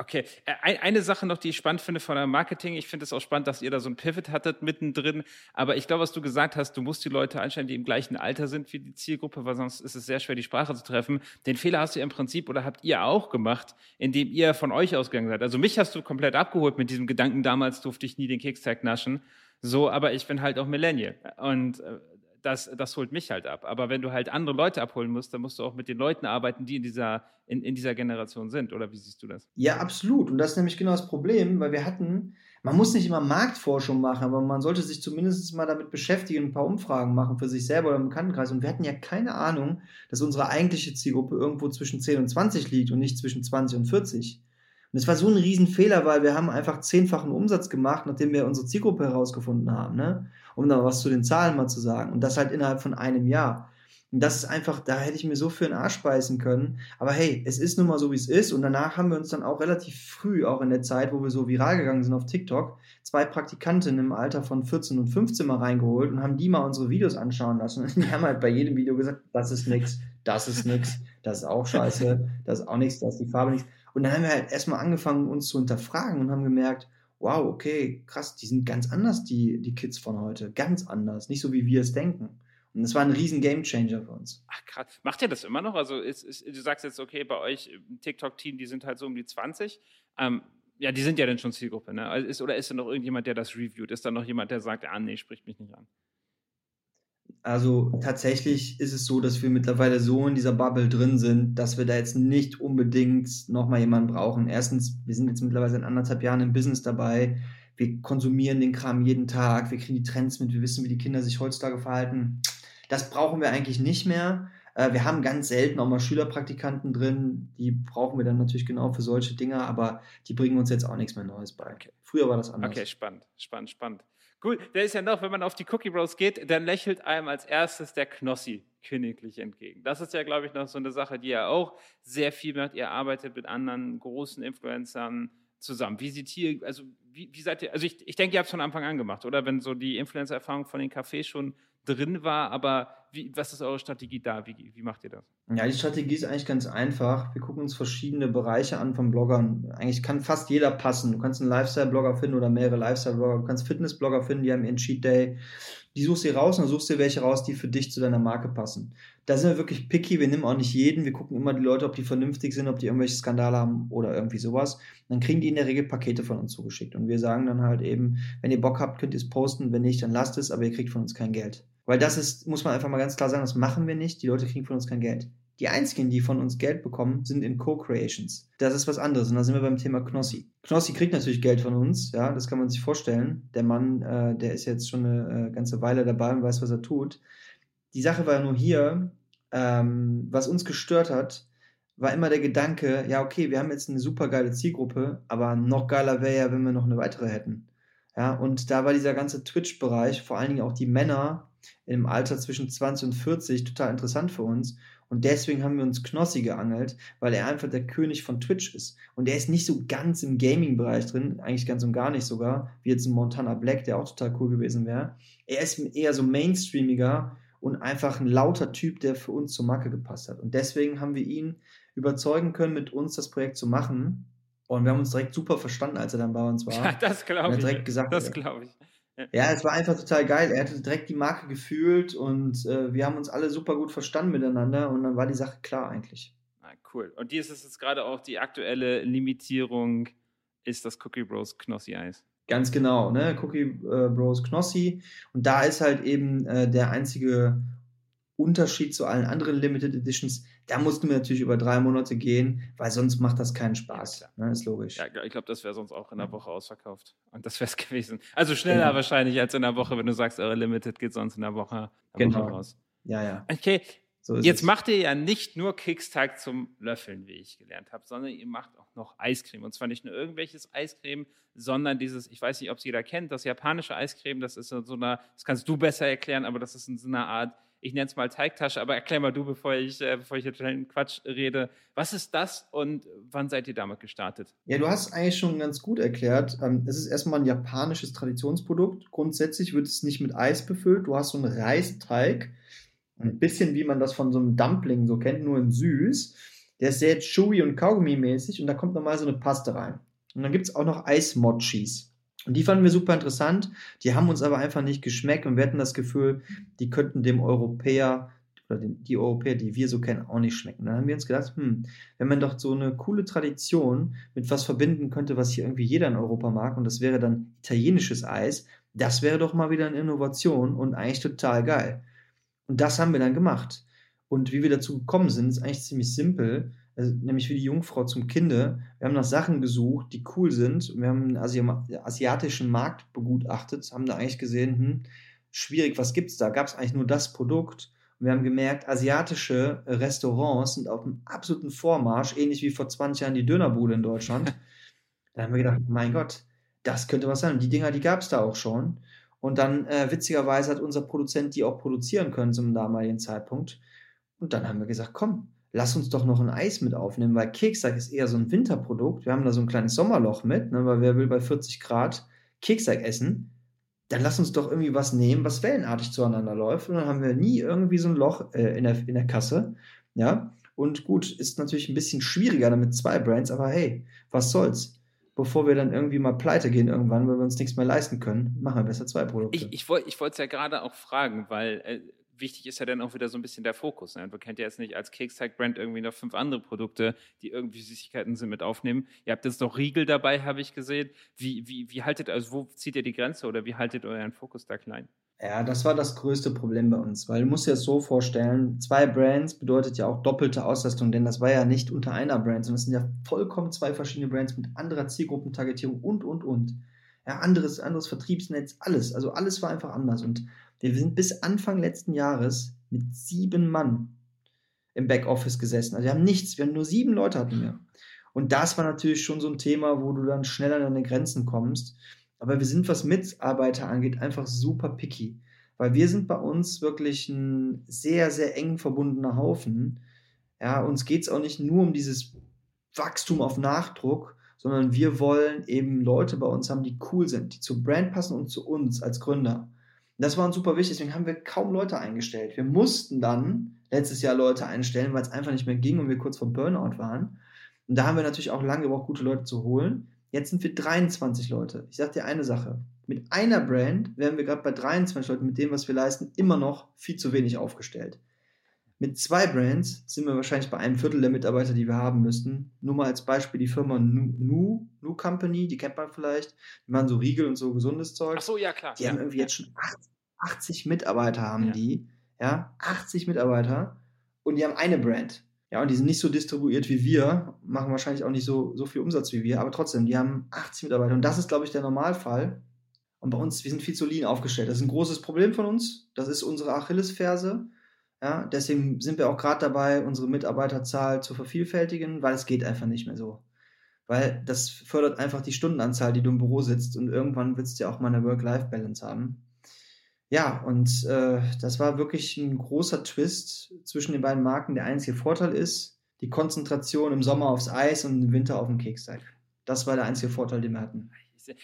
Okay, äh, eine Sache noch, die ich spannend finde von der Marketing. Ich finde es auch spannend, dass ihr da so ein Pivot hattet mittendrin. Aber ich glaube, was du gesagt hast, du musst die Leute einstellen, die im gleichen Alter sind wie die Zielgruppe, weil sonst ist es sehr schwer, die Sprache zu treffen. Den Fehler hast du im Prinzip oder habt ihr auch gemacht, indem ihr von euch ausgegangen seid. Also mich hast du komplett abgeholt mit diesem Gedanken, damals durfte ich nie den Kekstag naschen. So, aber ich bin halt auch Millennial. Und äh, das, das holt mich halt ab. Aber wenn du halt andere Leute abholen musst, dann musst du auch mit den Leuten arbeiten, die in dieser, in, in dieser Generation sind. Oder wie siehst du das? Ja, absolut. Und das ist nämlich genau das Problem, weil wir hatten, man muss nicht immer Marktforschung machen, aber man sollte sich zumindest mal damit beschäftigen, ein paar Umfragen machen für sich selber oder im Bekanntenkreis. Und wir hatten ja keine Ahnung, dass unsere eigentliche Zielgruppe irgendwo zwischen 10 und 20 liegt und nicht zwischen 20 und 40. Und es war so ein Riesenfehler, weil wir haben einfach zehnfachen Umsatz gemacht, nachdem wir unsere Zielgruppe herausgefunden haben, ne? um da was zu den Zahlen mal zu sagen. Und das halt innerhalb von einem Jahr. Und das ist einfach, da hätte ich mir so für den Arsch beißen können. Aber hey, es ist nun mal so, wie es ist. Und danach haben wir uns dann auch relativ früh, auch in der Zeit, wo wir so viral gegangen sind auf TikTok, zwei Praktikantinnen im Alter von 14 und 15 mal reingeholt und haben die mal unsere Videos anschauen lassen. Und die haben halt bei jedem Video gesagt, das ist nix, das ist nix, das ist auch scheiße, das ist auch nichts, das ist die Farbe nichts. Und dann haben wir halt erstmal angefangen, uns zu hinterfragen und haben gemerkt, wow, okay, krass, die sind ganz anders, die, die Kids von heute. Ganz anders. Nicht so, wie wir es denken. Und das war ein riesen Gamechanger für uns. Ach, krass. Macht ihr das immer noch? Also, ist, ist, du sagst jetzt, okay, bei euch TikTok-Team, die sind halt so um die 20. Ähm, ja, die sind ja dann schon Zielgruppe, ne? Ist, oder ist da noch irgendjemand, der das reviewt? Ist da noch jemand, der sagt, ah, nee, spricht mich nicht an? Also tatsächlich ist es so, dass wir mittlerweile so in dieser Bubble drin sind, dass wir da jetzt nicht unbedingt nochmal jemanden brauchen. Erstens, wir sind jetzt mittlerweile seit anderthalb Jahren im Business dabei. Wir konsumieren den Kram jeden Tag, wir kriegen die Trends mit, wir wissen, wie die Kinder sich heutzutage verhalten. Das brauchen wir eigentlich nicht mehr. Äh, wir haben ganz selten auch mal Schülerpraktikanten drin, die brauchen wir dann natürlich genau für solche Dinge, aber die bringen uns jetzt auch nichts mehr Neues bei. Okay. Früher war das anders. Okay, spannend, spannend, spannend. Cool, der ist ja noch, wenn man auf die Cookie Bros geht, dann lächelt einem als erstes der Knossi königlich entgegen. Das ist ja, glaube ich, noch so eine Sache, die ihr auch sehr viel macht. Ihr arbeitet mit anderen großen Influencern zusammen. Wie sieht hier, also wie, wie seid ihr, also ich, ich denke, ihr habt es von Anfang an gemacht, oder? Wenn so die Influencer-Erfahrung von den Cafés schon drin war, aber wie, was ist eure Strategie da? Wie, wie macht ihr das? Ja, die Strategie ist eigentlich ganz einfach. Wir gucken uns verschiedene Bereiche an von Bloggern. Eigentlich kann fast jeder passen. Du kannst einen Lifestyle-Blogger finden oder mehrere Lifestyle-Blogger. Du kannst Fitness-Blogger finden, die haben ihren Cheat Day. Die suchst du raus und suchst du welche raus, die für dich zu deiner Marke passen. Da sind wir wirklich picky. Wir nehmen auch nicht jeden. Wir gucken immer die Leute, ob die vernünftig sind, ob die irgendwelche Skandale haben oder irgendwie sowas. Dann kriegen die in der Regel Pakete von uns zugeschickt. Und wir sagen dann halt eben, wenn ihr Bock habt, könnt ihr es posten. Wenn nicht, dann lasst es, aber ihr kriegt von uns kein Geld. Weil das ist, muss man einfach mal ganz klar sagen, das machen wir nicht. Die Leute kriegen von uns kein Geld. Die einzigen, die von uns Geld bekommen, sind in Co-Creations. Das ist was anderes. Und da sind wir beim Thema Knossi. Knossi kriegt natürlich Geld von uns, ja, das kann man sich vorstellen. Der Mann, äh, der ist jetzt schon eine äh, ganze Weile dabei und weiß, was er tut. Die Sache war nur hier, ähm, was uns gestört hat, war immer der Gedanke, ja, okay, wir haben jetzt eine super geile Zielgruppe, aber noch geiler wäre ja, wenn wir noch eine weitere hätten. Ja, und da war dieser ganze Twitch-Bereich, vor allen Dingen auch die Männer im Alter zwischen 20 und 40, total interessant für uns. Und deswegen haben wir uns Knossi geangelt, weil er einfach der König von Twitch ist. Und er ist nicht so ganz im Gaming-Bereich drin, eigentlich ganz und gar nicht sogar, wie jetzt ein Montana Black, der auch total cool gewesen wäre. Er ist eher so mainstreamiger und einfach ein lauter Typ, der für uns zur Marke gepasst hat. Und deswegen haben wir ihn überzeugen können, mit uns das Projekt zu machen. Und wir haben uns direkt super verstanden, als er dann bei uns war. Ja, das glaube ich. Direkt gesagt, das glaube ich. Ja, es war einfach total geil. Er hatte direkt die Marke gefühlt und äh, wir haben uns alle super gut verstanden miteinander und dann war die Sache klar eigentlich. Ah, cool. Und dies ist jetzt gerade auch die aktuelle Limitierung, ist das Cookie Bros Knossi Eis. Ganz genau, ne? Cookie äh, Bros Knossi. Und da ist halt eben äh, der einzige Unterschied zu allen anderen Limited Editions, da mussten wir natürlich über drei Monate gehen, weil sonst macht das keinen Spaß. Ja, ne, ist logisch. Ja, ich glaube, das wäre sonst auch in der Woche ausverkauft. Und das wäre es gewesen. Also schneller genau. wahrscheinlich als in der Woche, wenn du sagst, eure Limited geht sonst in der Woche, genau. Woche raus. Ja, ja. Okay. So Jetzt es. macht ihr ja nicht nur Kickstag zum Löffeln, wie ich gelernt habe, sondern ihr macht auch noch Eiscreme. Und zwar nicht nur irgendwelches Eiscreme, sondern dieses, ich weiß nicht, ob es jeder kennt, das japanische Eiscreme, das ist so eine, das kannst du besser erklären, aber das ist in so einer Art ich nenne es mal Teigtasche, aber erklär mal du, bevor ich, äh, bevor ich jetzt einen Quatsch rede. Was ist das und wann seid ihr damit gestartet? Ja, du hast eigentlich schon ganz gut erklärt. Ähm, es ist erstmal ein japanisches Traditionsprodukt. Grundsätzlich wird es nicht mit Eis befüllt. Du hast so einen Reisteig, ein bisschen wie man das von so einem Dumpling so kennt, nur in süß. Der ist sehr chewy und kaugummi-mäßig und da kommt nochmal so eine Paste rein. Und dann gibt es auch noch Eismochis. Und die fanden wir super interessant. Die haben uns aber einfach nicht geschmeckt und wir hatten das Gefühl, die könnten dem Europäer oder die Europäer, die wir so kennen, auch nicht schmecken. Dann haben wir uns gedacht, hm, wenn man doch so eine coole Tradition mit was verbinden könnte, was hier irgendwie jeder in Europa mag, und das wäre dann italienisches Eis, das wäre doch mal wieder eine Innovation und eigentlich total geil. Und das haben wir dann gemacht. Und wie wir dazu gekommen sind, ist eigentlich ziemlich simpel also nämlich wie die Jungfrau zum Kinde. Wir haben nach Sachen gesucht, die cool sind. Wir haben den Asi asiatischen Markt begutachtet, haben da eigentlich gesehen, hm, schwierig, was gibt es da? Gab es eigentlich nur das Produkt? Und wir haben gemerkt, asiatische Restaurants sind auf einem absoluten Vormarsch, ähnlich wie vor 20 Jahren die Dönerbude in Deutschland. da haben wir gedacht, mein Gott, das könnte was sein. Und die Dinger, die gab es da auch schon. Und dann, äh, witzigerweise, hat unser Produzent die auch produzieren können zum damaligen Zeitpunkt. Und dann haben wir gesagt, komm, lass uns doch noch ein Eis mit aufnehmen, weil Keksack ist eher so ein Winterprodukt. Wir haben da so ein kleines Sommerloch mit, ne, weil wer will bei 40 Grad Keksack essen? Dann lass uns doch irgendwie was nehmen, was wellenartig zueinander läuft. Und dann haben wir nie irgendwie so ein Loch äh, in, der, in der Kasse. Ja, und gut, ist natürlich ein bisschen schwieriger mit zwei Brands, aber hey, was soll's? bevor wir dann irgendwie mal pleite gehen irgendwann, weil wir uns nichts mehr leisten können, machen wir besser zwei Produkte. Ich, ich wollte es ja gerade auch fragen, weil äh, wichtig ist ja dann auch wieder so ein bisschen der Fokus. Ne? Du kennt ja jetzt nicht als Keksteig-Brand irgendwie noch fünf andere Produkte, die irgendwie Süßigkeiten sind, mit aufnehmen. Ihr habt jetzt noch Riegel dabei, habe ich gesehen. Wie, wie, wie haltet, also wo zieht ihr die Grenze oder wie haltet euren Fokus da klein? Ja, das war das größte Problem bei uns, weil du musst dir das so vorstellen, zwei Brands bedeutet ja auch doppelte Auslastung, denn das war ja nicht unter einer Brand, sondern es sind ja vollkommen zwei verschiedene Brands mit anderer Zielgruppentargetierung und, und, und. Ja, anderes, anderes Vertriebsnetz, alles. Also alles war einfach anders und wir sind bis Anfang letzten Jahres mit sieben Mann im Backoffice gesessen. Also wir haben nichts, wir haben nur sieben Leute hatten wir. Und das war natürlich schon so ein Thema, wo du dann schneller an deine Grenzen kommst. Aber wir sind, was Mitarbeiter angeht, einfach super picky. Weil wir sind bei uns wirklich ein sehr, sehr eng verbundener Haufen. Ja, uns geht es auch nicht nur um dieses Wachstum auf Nachdruck, sondern wir wollen eben Leute bei uns haben, die cool sind, die zur Brand passen und zu uns als Gründer. Das war uns super wichtig, deswegen haben wir kaum Leute eingestellt. Wir mussten dann letztes Jahr Leute einstellen, weil es einfach nicht mehr ging und wir kurz vor Burnout waren. Und da haben wir natürlich auch lange gebraucht, gute Leute zu holen. Jetzt sind wir 23 Leute. Ich sage dir eine Sache. Mit einer Brand wären wir gerade bei 23 Leuten mit dem, was wir leisten, immer noch viel zu wenig aufgestellt. Mit zwei Brands sind wir wahrscheinlich bei einem Viertel der Mitarbeiter, die wir haben müssten. Nur mal als Beispiel die Firma Nu, Nu, Company, die kennt man vielleicht. Die machen so Riegel und so gesundes Zeug. Ach so, ja, klar. Die ja. haben irgendwie jetzt schon 80 Mitarbeiter haben ja. die. Ja, 80 Mitarbeiter. Und die haben eine Brand. Ja, und die sind nicht so distribuiert wie wir, machen wahrscheinlich auch nicht so, so viel Umsatz wie wir, aber trotzdem, die haben 80 Mitarbeiter. Und das ist, glaube ich, der Normalfall. Und bei uns, wir sind viel zu lean aufgestellt. Das ist ein großes Problem von uns. Das ist unsere Achillesferse. Ja, deswegen sind wir auch gerade dabei, unsere Mitarbeiterzahl zu vervielfältigen, weil es geht einfach nicht mehr so. Weil das fördert einfach die Stundenanzahl, die du im Büro sitzt und irgendwann willst du ja auch mal eine Work-Life-Balance haben. Ja, und äh, das war wirklich ein großer Twist zwischen den beiden Marken. Der einzige Vorteil ist die Konzentration im Sommer aufs Eis und im Winter auf dem Keksteig. Das war der einzige Vorteil, den wir hatten.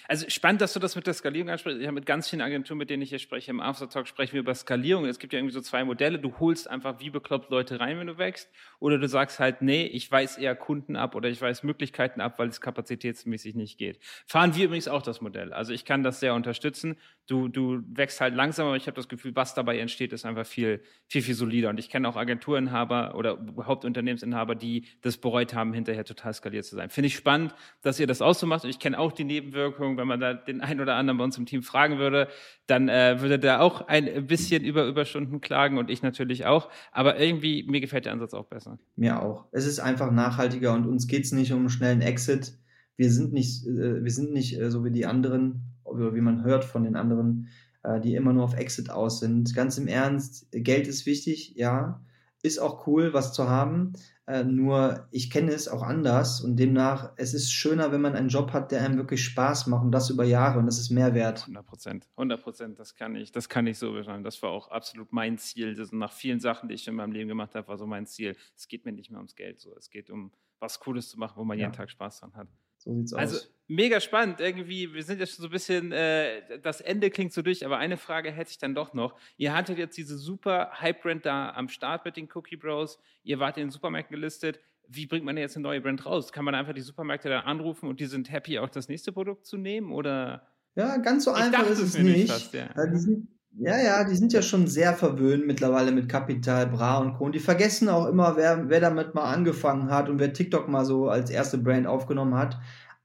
Also spannend, dass du das mit der Skalierung ansprichst. Ich habe mit ganz vielen Agenturen, mit denen ich hier spreche, im Aftertalk sprechen wir über Skalierung. Es gibt ja irgendwie so zwei Modelle. Du holst einfach wie bekloppt Leute rein, wenn du wächst. Oder du sagst halt, nee, ich weiß eher Kunden ab oder ich weiß Möglichkeiten ab, weil es kapazitätsmäßig nicht geht. Fahren wir übrigens auch das Modell. Also ich kann das sehr unterstützen. Du, du wächst halt langsam, aber ich habe das Gefühl, was dabei entsteht, ist einfach viel, viel, viel solider. Und ich kenne auch Agenturinhaber oder Hauptunternehmensinhaber, die das bereut haben, hinterher total skaliert zu sein. Finde ich spannend, dass ihr das auch so macht. Und ich kenne auch die Nebenwirkungen, wenn man da den einen oder anderen bei uns im Team fragen würde, dann äh, würde der auch ein bisschen über Überstunden klagen und ich natürlich auch. Aber irgendwie, mir gefällt der Ansatz auch besser. Mir auch. Es ist einfach nachhaltiger und uns geht es nicht um einen schnellen Exit. Wir sind nicht, äh, wir sind nicht äh, so wie die anderen oder wie man hört von den anderen, äh, die immer nur auf Exit aus sind. Ganz im Ernst, Geld ist wichtig, ja, ist auch cool, was zu haben. Äh, nur ich kenne es auch anders und demnach, es ist schöner, wenn man einen Job hat, der einem wirklich Spaß macht und das über Jahre und das ist mehr wert. 100 Prozent, 100 Prozent, das kann ich, das kann ich so beschreiben. Das war auch absolut mein Ziel. Das nach vielen Sachen, die ich in meinem Leben gemacht habe, war so mein Ziel. Es geht mir nicht mehr ums Geld, so. Es geht um was Cooles zu machen, wo man ja. jeden Tag Spaß dran hat. So sieht's also, aus. Mega spannend. Irgendwie, wir sind jetzt schon so ein bisschen, äh, das Ende klingt so durch, aber eine Frage hätte ich dann doch noch. Ihr hattet jetzt diese super Hype-Brand da am Start mit den Cookie Bros. Ihr wart in den Supermärkten gelistet. Wie bringt man jetzt eine neue Brand raus? Kann man einfach die Supermärkte da anrufen und die sind happy, auch das nächste Produkt zu nehmen? Oder? Ja, ganz so einfach ist es nicht. Fast, ja. die, sind, ja, ja, die sind ja schon sehr verwöhnt mittlerweile mit Kapital, Bra und Co. Und die vergessen auch immer, wer, wer damit mal angefangen hat und wer TikTok mal so als erste Brand aufgenommen hat.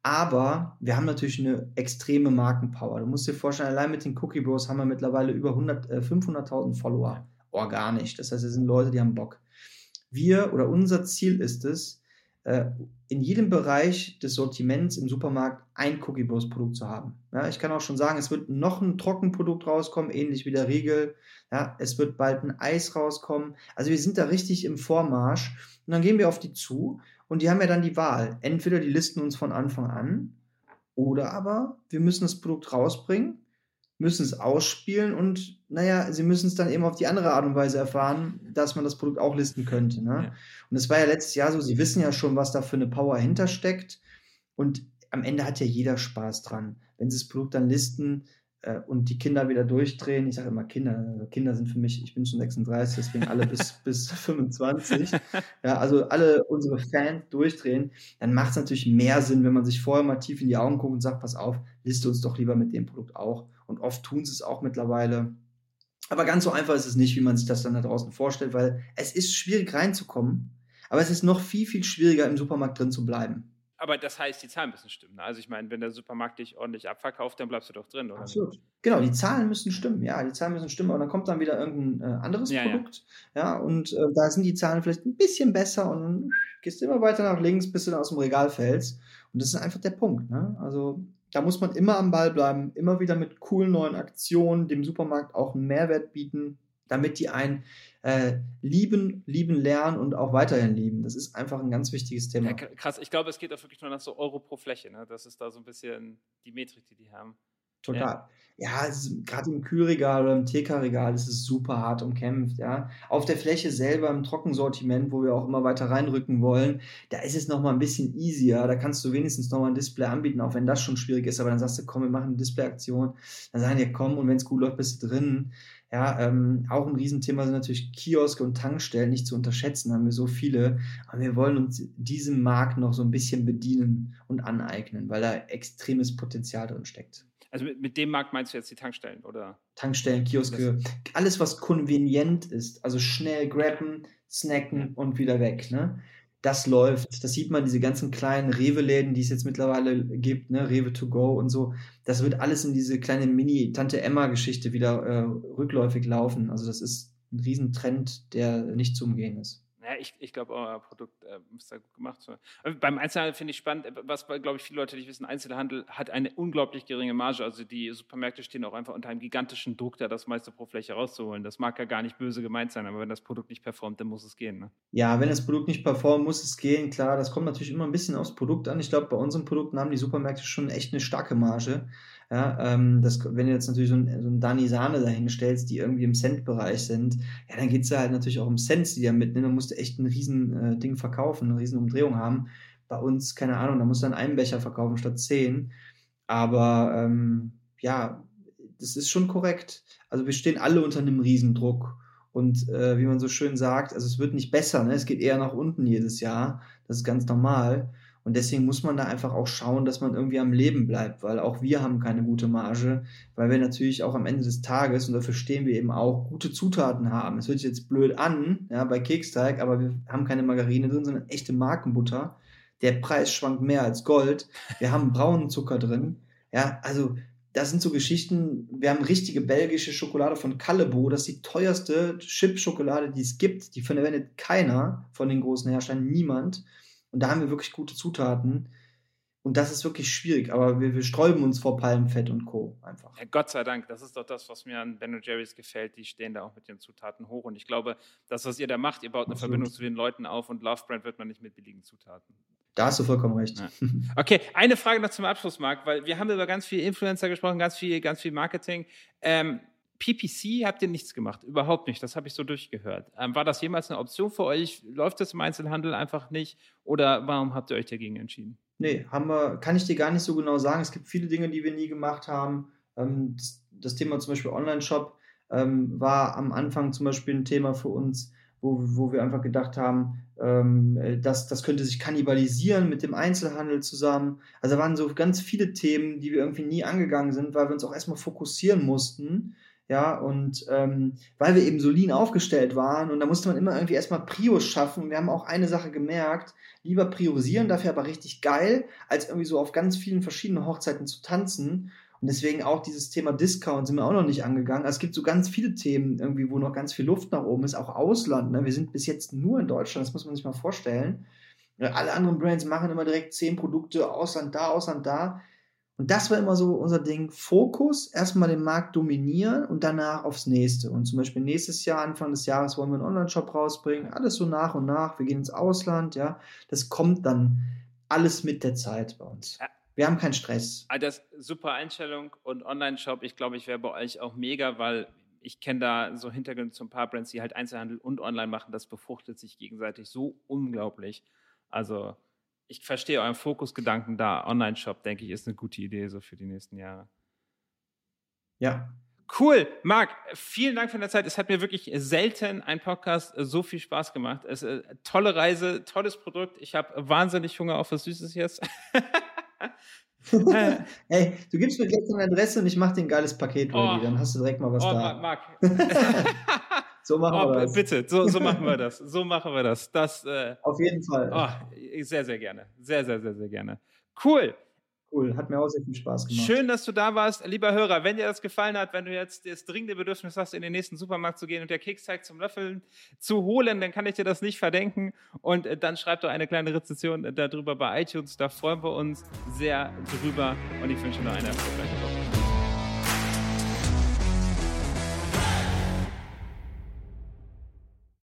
Aber wir haben natürlich eine extreme Markenpower. Du musst dir vorstellen, allein mit den Cookie Bros haben wir mittlerweile über äh, 500.000 Follower. Organisch. Das heißt, es sind Leute, die haben Bock. Wir oder unser Ziel ist es, in jedem Bereich des Sortiments im Supermarkt ein Cookie Bros Produkt zu haben. Ja, ich kann auch schon sagen, es wird noch ein Trockenprodukt rauskommen, ähnlich wie der Riegel. Ja, es wird bald ein Eis rauskommen. Also wir sind da richtig im Vormarsch. Und dann gehen wir auf die zu und die haben ja dann die Wahl. Entweder die listen uns von Anfang an oder aber wir müssen das Produkt rausbringen, müssen es ausspielen und naja, sie müssen es dann eben auf die andere Art und Weise erfahren, dass man das Produkt auch listen könnte. Ne? Ja. Und es war ja letztes Jahr so, sie wissen ja schon, was da für eine Power hintersteckt und am Ende hat ja jeder Spaß dran. Wenn sie das Produkt dann listen, äh, und die Kinder wieder durchdrehen. Ich sage immer Kinder. Kinder sind für mich, ich bin schon 36, deswegen alle bis, bis 25. Ja, also alle unsere Fans durchdrehen. Dann macht es natürlich mehr Sinn, wenn man sich vorher mal tief in die Augen guckt und sagt, pass auf, liste uns doch lieber mit dem Produkt auch. Und oft tun sie es auch mittlerweile. Aber ganz so einfach ist es nicht, wie man sich das dann da draußen vorstellt, weil es ist schwierig reinzukommen. Aber es ist noch viel, viel schwieriger, im Supermarkt drin zu bleiben aber das heißt, die Zahlen müssen stimmen. Ne? Also ich meine, wenn der Supermarkt dich ordentlich abverkauft, dann bleibst du doch drin, oder? Absolut. Genau, die Zahlen müssen stimmen. Ja, die Zahlen müssen stimmen, aber dann kommt dann wieder irgendein äh, anderes ja, Produkt. Ja, ja und äh, da sind die Zahlen vielleicht ein bisschen besser und dann gehst du immer weiter nach links, bis du dann aus dem Regal fällst. Und das ist einfach der Punkt. Ne? Also da muss man immer am Ball bleiben, immer wieder mit coolen neuen Aktionen dem Supermarkt auch einen Mehrwert bieten, damit die einen äh, lieben, lieben lernen und auch weiterhin lieben. Das ist einfach ein ganz wichtiges Thema. Ja, krass, ich glaube, es geht auch wirklich nur nach so Euro pro Fläche. Ne? Das ist da so ein bisschen die Metrik, die die haben. Total. Ja, ja gerade im Kühlregal oder im TK-Regal ist es super hart umkämpft. Ja. Auf der Fläche selber im Trockensortiment, wo wir auch immer weiter reinrücken wollen, da ist es nochmal ein bisschen easier. Da kannst du wenigstens nochmal ein Display anbieten, auch wenn das schon schwierig ist. Aber dann sagst du, komm, wir machen eine Display-Aktion. Dann sagen die, komm, und wenn es gut läuft, bist du drin. Ja, ähm, auch ein Riesenthema sind natürlich Kioske und Tankstellen, nicht zu unterschätzen, haben wir so viele. Aber wir wollen uns diesem Markt noch so ein bisschen bedienen und aneignen, weil da extremes Potenzial drin steckt. Also mit, mit dem Markt meinst du jetzt die Tankstellen, oder? Tankstellen, Kioske, alles, was konvenient ist, also schnell grabben, snacken und wieder weg. Ne? das läuft. Das sieht man, diese ganzen kleinen Rewe-Läden, die es jetzt mittlerweile gibt, ne, Rewe to go und so. Das wird alles in diese kleine Mini-Tante-Emma-Geschichte wieder äh, rückläufig laufen. Also das ist ein Riesentrend, der nicht zu umgehen ist. Ja, ich, ich glaube, euer Produkt äh, ist da gut gemacht. Aber beim Einzelhandel finde ich spannend, äh, was, glaube ich, viele Leute nicht wissen, Einzelhandel hat eine unglaublich geringe Marge. Also die Supermärkte stehen auch einfach unter einem gigantischen Druck, da das meiste pro Fläche rauszuholen. Das mag ja gar nicht böse gemeint sein, aber wenn das Produkt nicht performt, dann muss es gehen. Ne? Ja, wenn das Produkt nicht performt, muss es gehen. Klar, das kommt natürlich immer ein bisschen aufs Produkt an. Ich glaube, bei unseren Produkten haben die Supermärkte schon echt eine starke Marge. Ja, ähm, das, wenn du jetzt natürlich so ein, so ein Dani Sahne dahin stellst, die irgendwie im Cent-Bereich sind, ja, dann geht es ja halt natürlich auch um Cents, die er mitnimmt. Dann musst du echt ein riesen äh, Ding verkaufen, eine riesen Umdrehung haben. Bei uns, keine Ahnung, da musst du dann einen Becher verkaufen statt zehn. Aber ähm, ja, das ist schon korrekt. Also wir stehen alle unter einem Riesendruck. Und äh, wie man so schön sagt, also es wird nicht besser, ne? es geht eher nach unten jedes Jahr. Das ist ganz normal. Und deswegen muss man da einfach auch schauen, dass man irgendwie am Leben bleibt, weil auch wir haben keine gute Marge, weil wir natürlich auch am Ende des Tages, und dafür stehen wir eben auch, gute Zutaten haben. Es hört sich jetzt blöd an, ja, bei Keksteig, aber wir haben keine Margarine drin, sondern echte Markenbutter. Der Preis schwankt mehr als Gold. Wir haben braunen Zucker drin. Ja, also das sind so Geschichten. Wir haben richtige belgische Schokolade von Callebaut. Das ist die teuerste Chip-Schokolade, die es gibt. Die verwendet keiner von den großen Herstellern, niemand. Und da haben wir wirklich gute Zutaten. Und das ist wirklich schwierig, aber wir, wir sträuben uns vor Palmfett und Co. einfach. Ja, Gott sei Dank, das ist doch das, was mir an Ben Jerry's gefällt. Die stehen da auch mit den Zutaten hoch. Und ich glaube, das, was ihr da macht, ihr baut eine Absolut. Verbindung zu den Leuten auf und Love Brand wird man nicht mit billigen Zutaten. Da hast du vollkommen recht. Ja. Okay, eine Frage noch zum Abschluss, Marc, weil wir haben über ganz viel Influencer gesprochen, ganz viel, ganz viel Marketing. Ähm, PPC habt ihr nichts gemacht, überhaupt nicht. Das habe ich so durchgehört. Ähm, war das jemals eine Option für euch? Läuft das im Einzelhandel einfach nicht? Oder warum habt ihr euch dagegen entschieden? Nee, haben wir, kann ich dir gar nicht so genau sagen. Es gibt viele Dinge, die wir nie gemacht haben. Ähm, das, das, Thema zum Beispiel Online-Shop ähm, war am Anfang zum Beispiel ein Thema für uns, wo, wo wir einfach gedacht haben, ähm, dass das könnte sich kannibalisieren mit dem Einzelhandel zusammen. Also da waren so ganz viele Themen, die wir irgendwie nie angegangen sind, weil wir uns auch erstmal fokussieren mussten ja, und ähm, weil wir eben so lean aufgestellt waren und da musste man immer irgendwie erstmal Prios schaffen. Wir haben auch eine Sache gemerkt, lieber priorisieren, dafür aber richtig geil, als irgendwie so auf ganz vielen verschiedenen Hochzeiten zu tanzen. Und deswegen auch dieses Thema Discount sind wir auch noch nicht angegangen. Also es gibt so ganz viele Themen irgendwie, wo noch ganz viel Luft nach oben ist, auch Ausland. Ne? Wir sind bis jetzt nur in Deutschland, das muss man sich mal vorstellen. Alle anderen Brands machen immer direkt zehn Produkte, Ausland da, Ausland da. Und das war immer so unser Ding. Fokus, erstmal den Markt dominieren und danach aufs nächste. Und zum Beispiel nächstes Jahr, Anfang des Jahres, wollen wir einen Online-Shop rausbringen. Alles so nach und nach. Wir gehen ins Ausland, ja. Das kommt dann alles mit der Zeit bei uns. Wir haben keinen Stress. Ah, das super Einstellung und Online-Shop. Ich glaube, ich wäre bei euch auch mega, weil ich kenne da so Hintergründe zu ein paar Brands, die halt Einzelhandel und Online machen. Das befruchtet sich gegenseitig so unglaublich. Also ich verstehe euren Fokusgedanken da. Online-Shop, denke ich, ist eine gute Idee so für die nächsten Jahre. Ja. Cool, Marc, vielen Dank für deine Zeit. Es hat mir wirklich selten ein Podcast so viel Spaß gemacht. Es ist eine tolle Reise, tolles Produkt. Ich habe wahnsinnig Hunger auf was Süßes jetzt. hey, du gibst mir gleich deine Adresse und ich mache dir ein geiles Paket. Oh. Dann hast du direkt mal was oh, da. Marc. So machen oh, wir das. Bitte, so, so, machen wir das. So machen wir das. das äh, Auf jeden Fall. Oh, sehr, sehr gerne. Sehr, sehr, sehr, sehr gerne. Cool. Cool, hat mir auch sehr viel Spaß gemacht. Schön, dass du da warst. Lieber Hörer, wenn dir das gefallen hat, wenn du jetzt das dringende Bedürfnis hast, in den nächsten Supermarkt zu gehen und der Keksteig zum Löffeln zu holen, dann kann ich dir das nicht verdenken. Und äh, dann schreib doch eine kleine Rezension darüber bei iTunes. Da freuen wir uns sehr drüber. Und ich wünsche noch eine erfolgreiche Woche.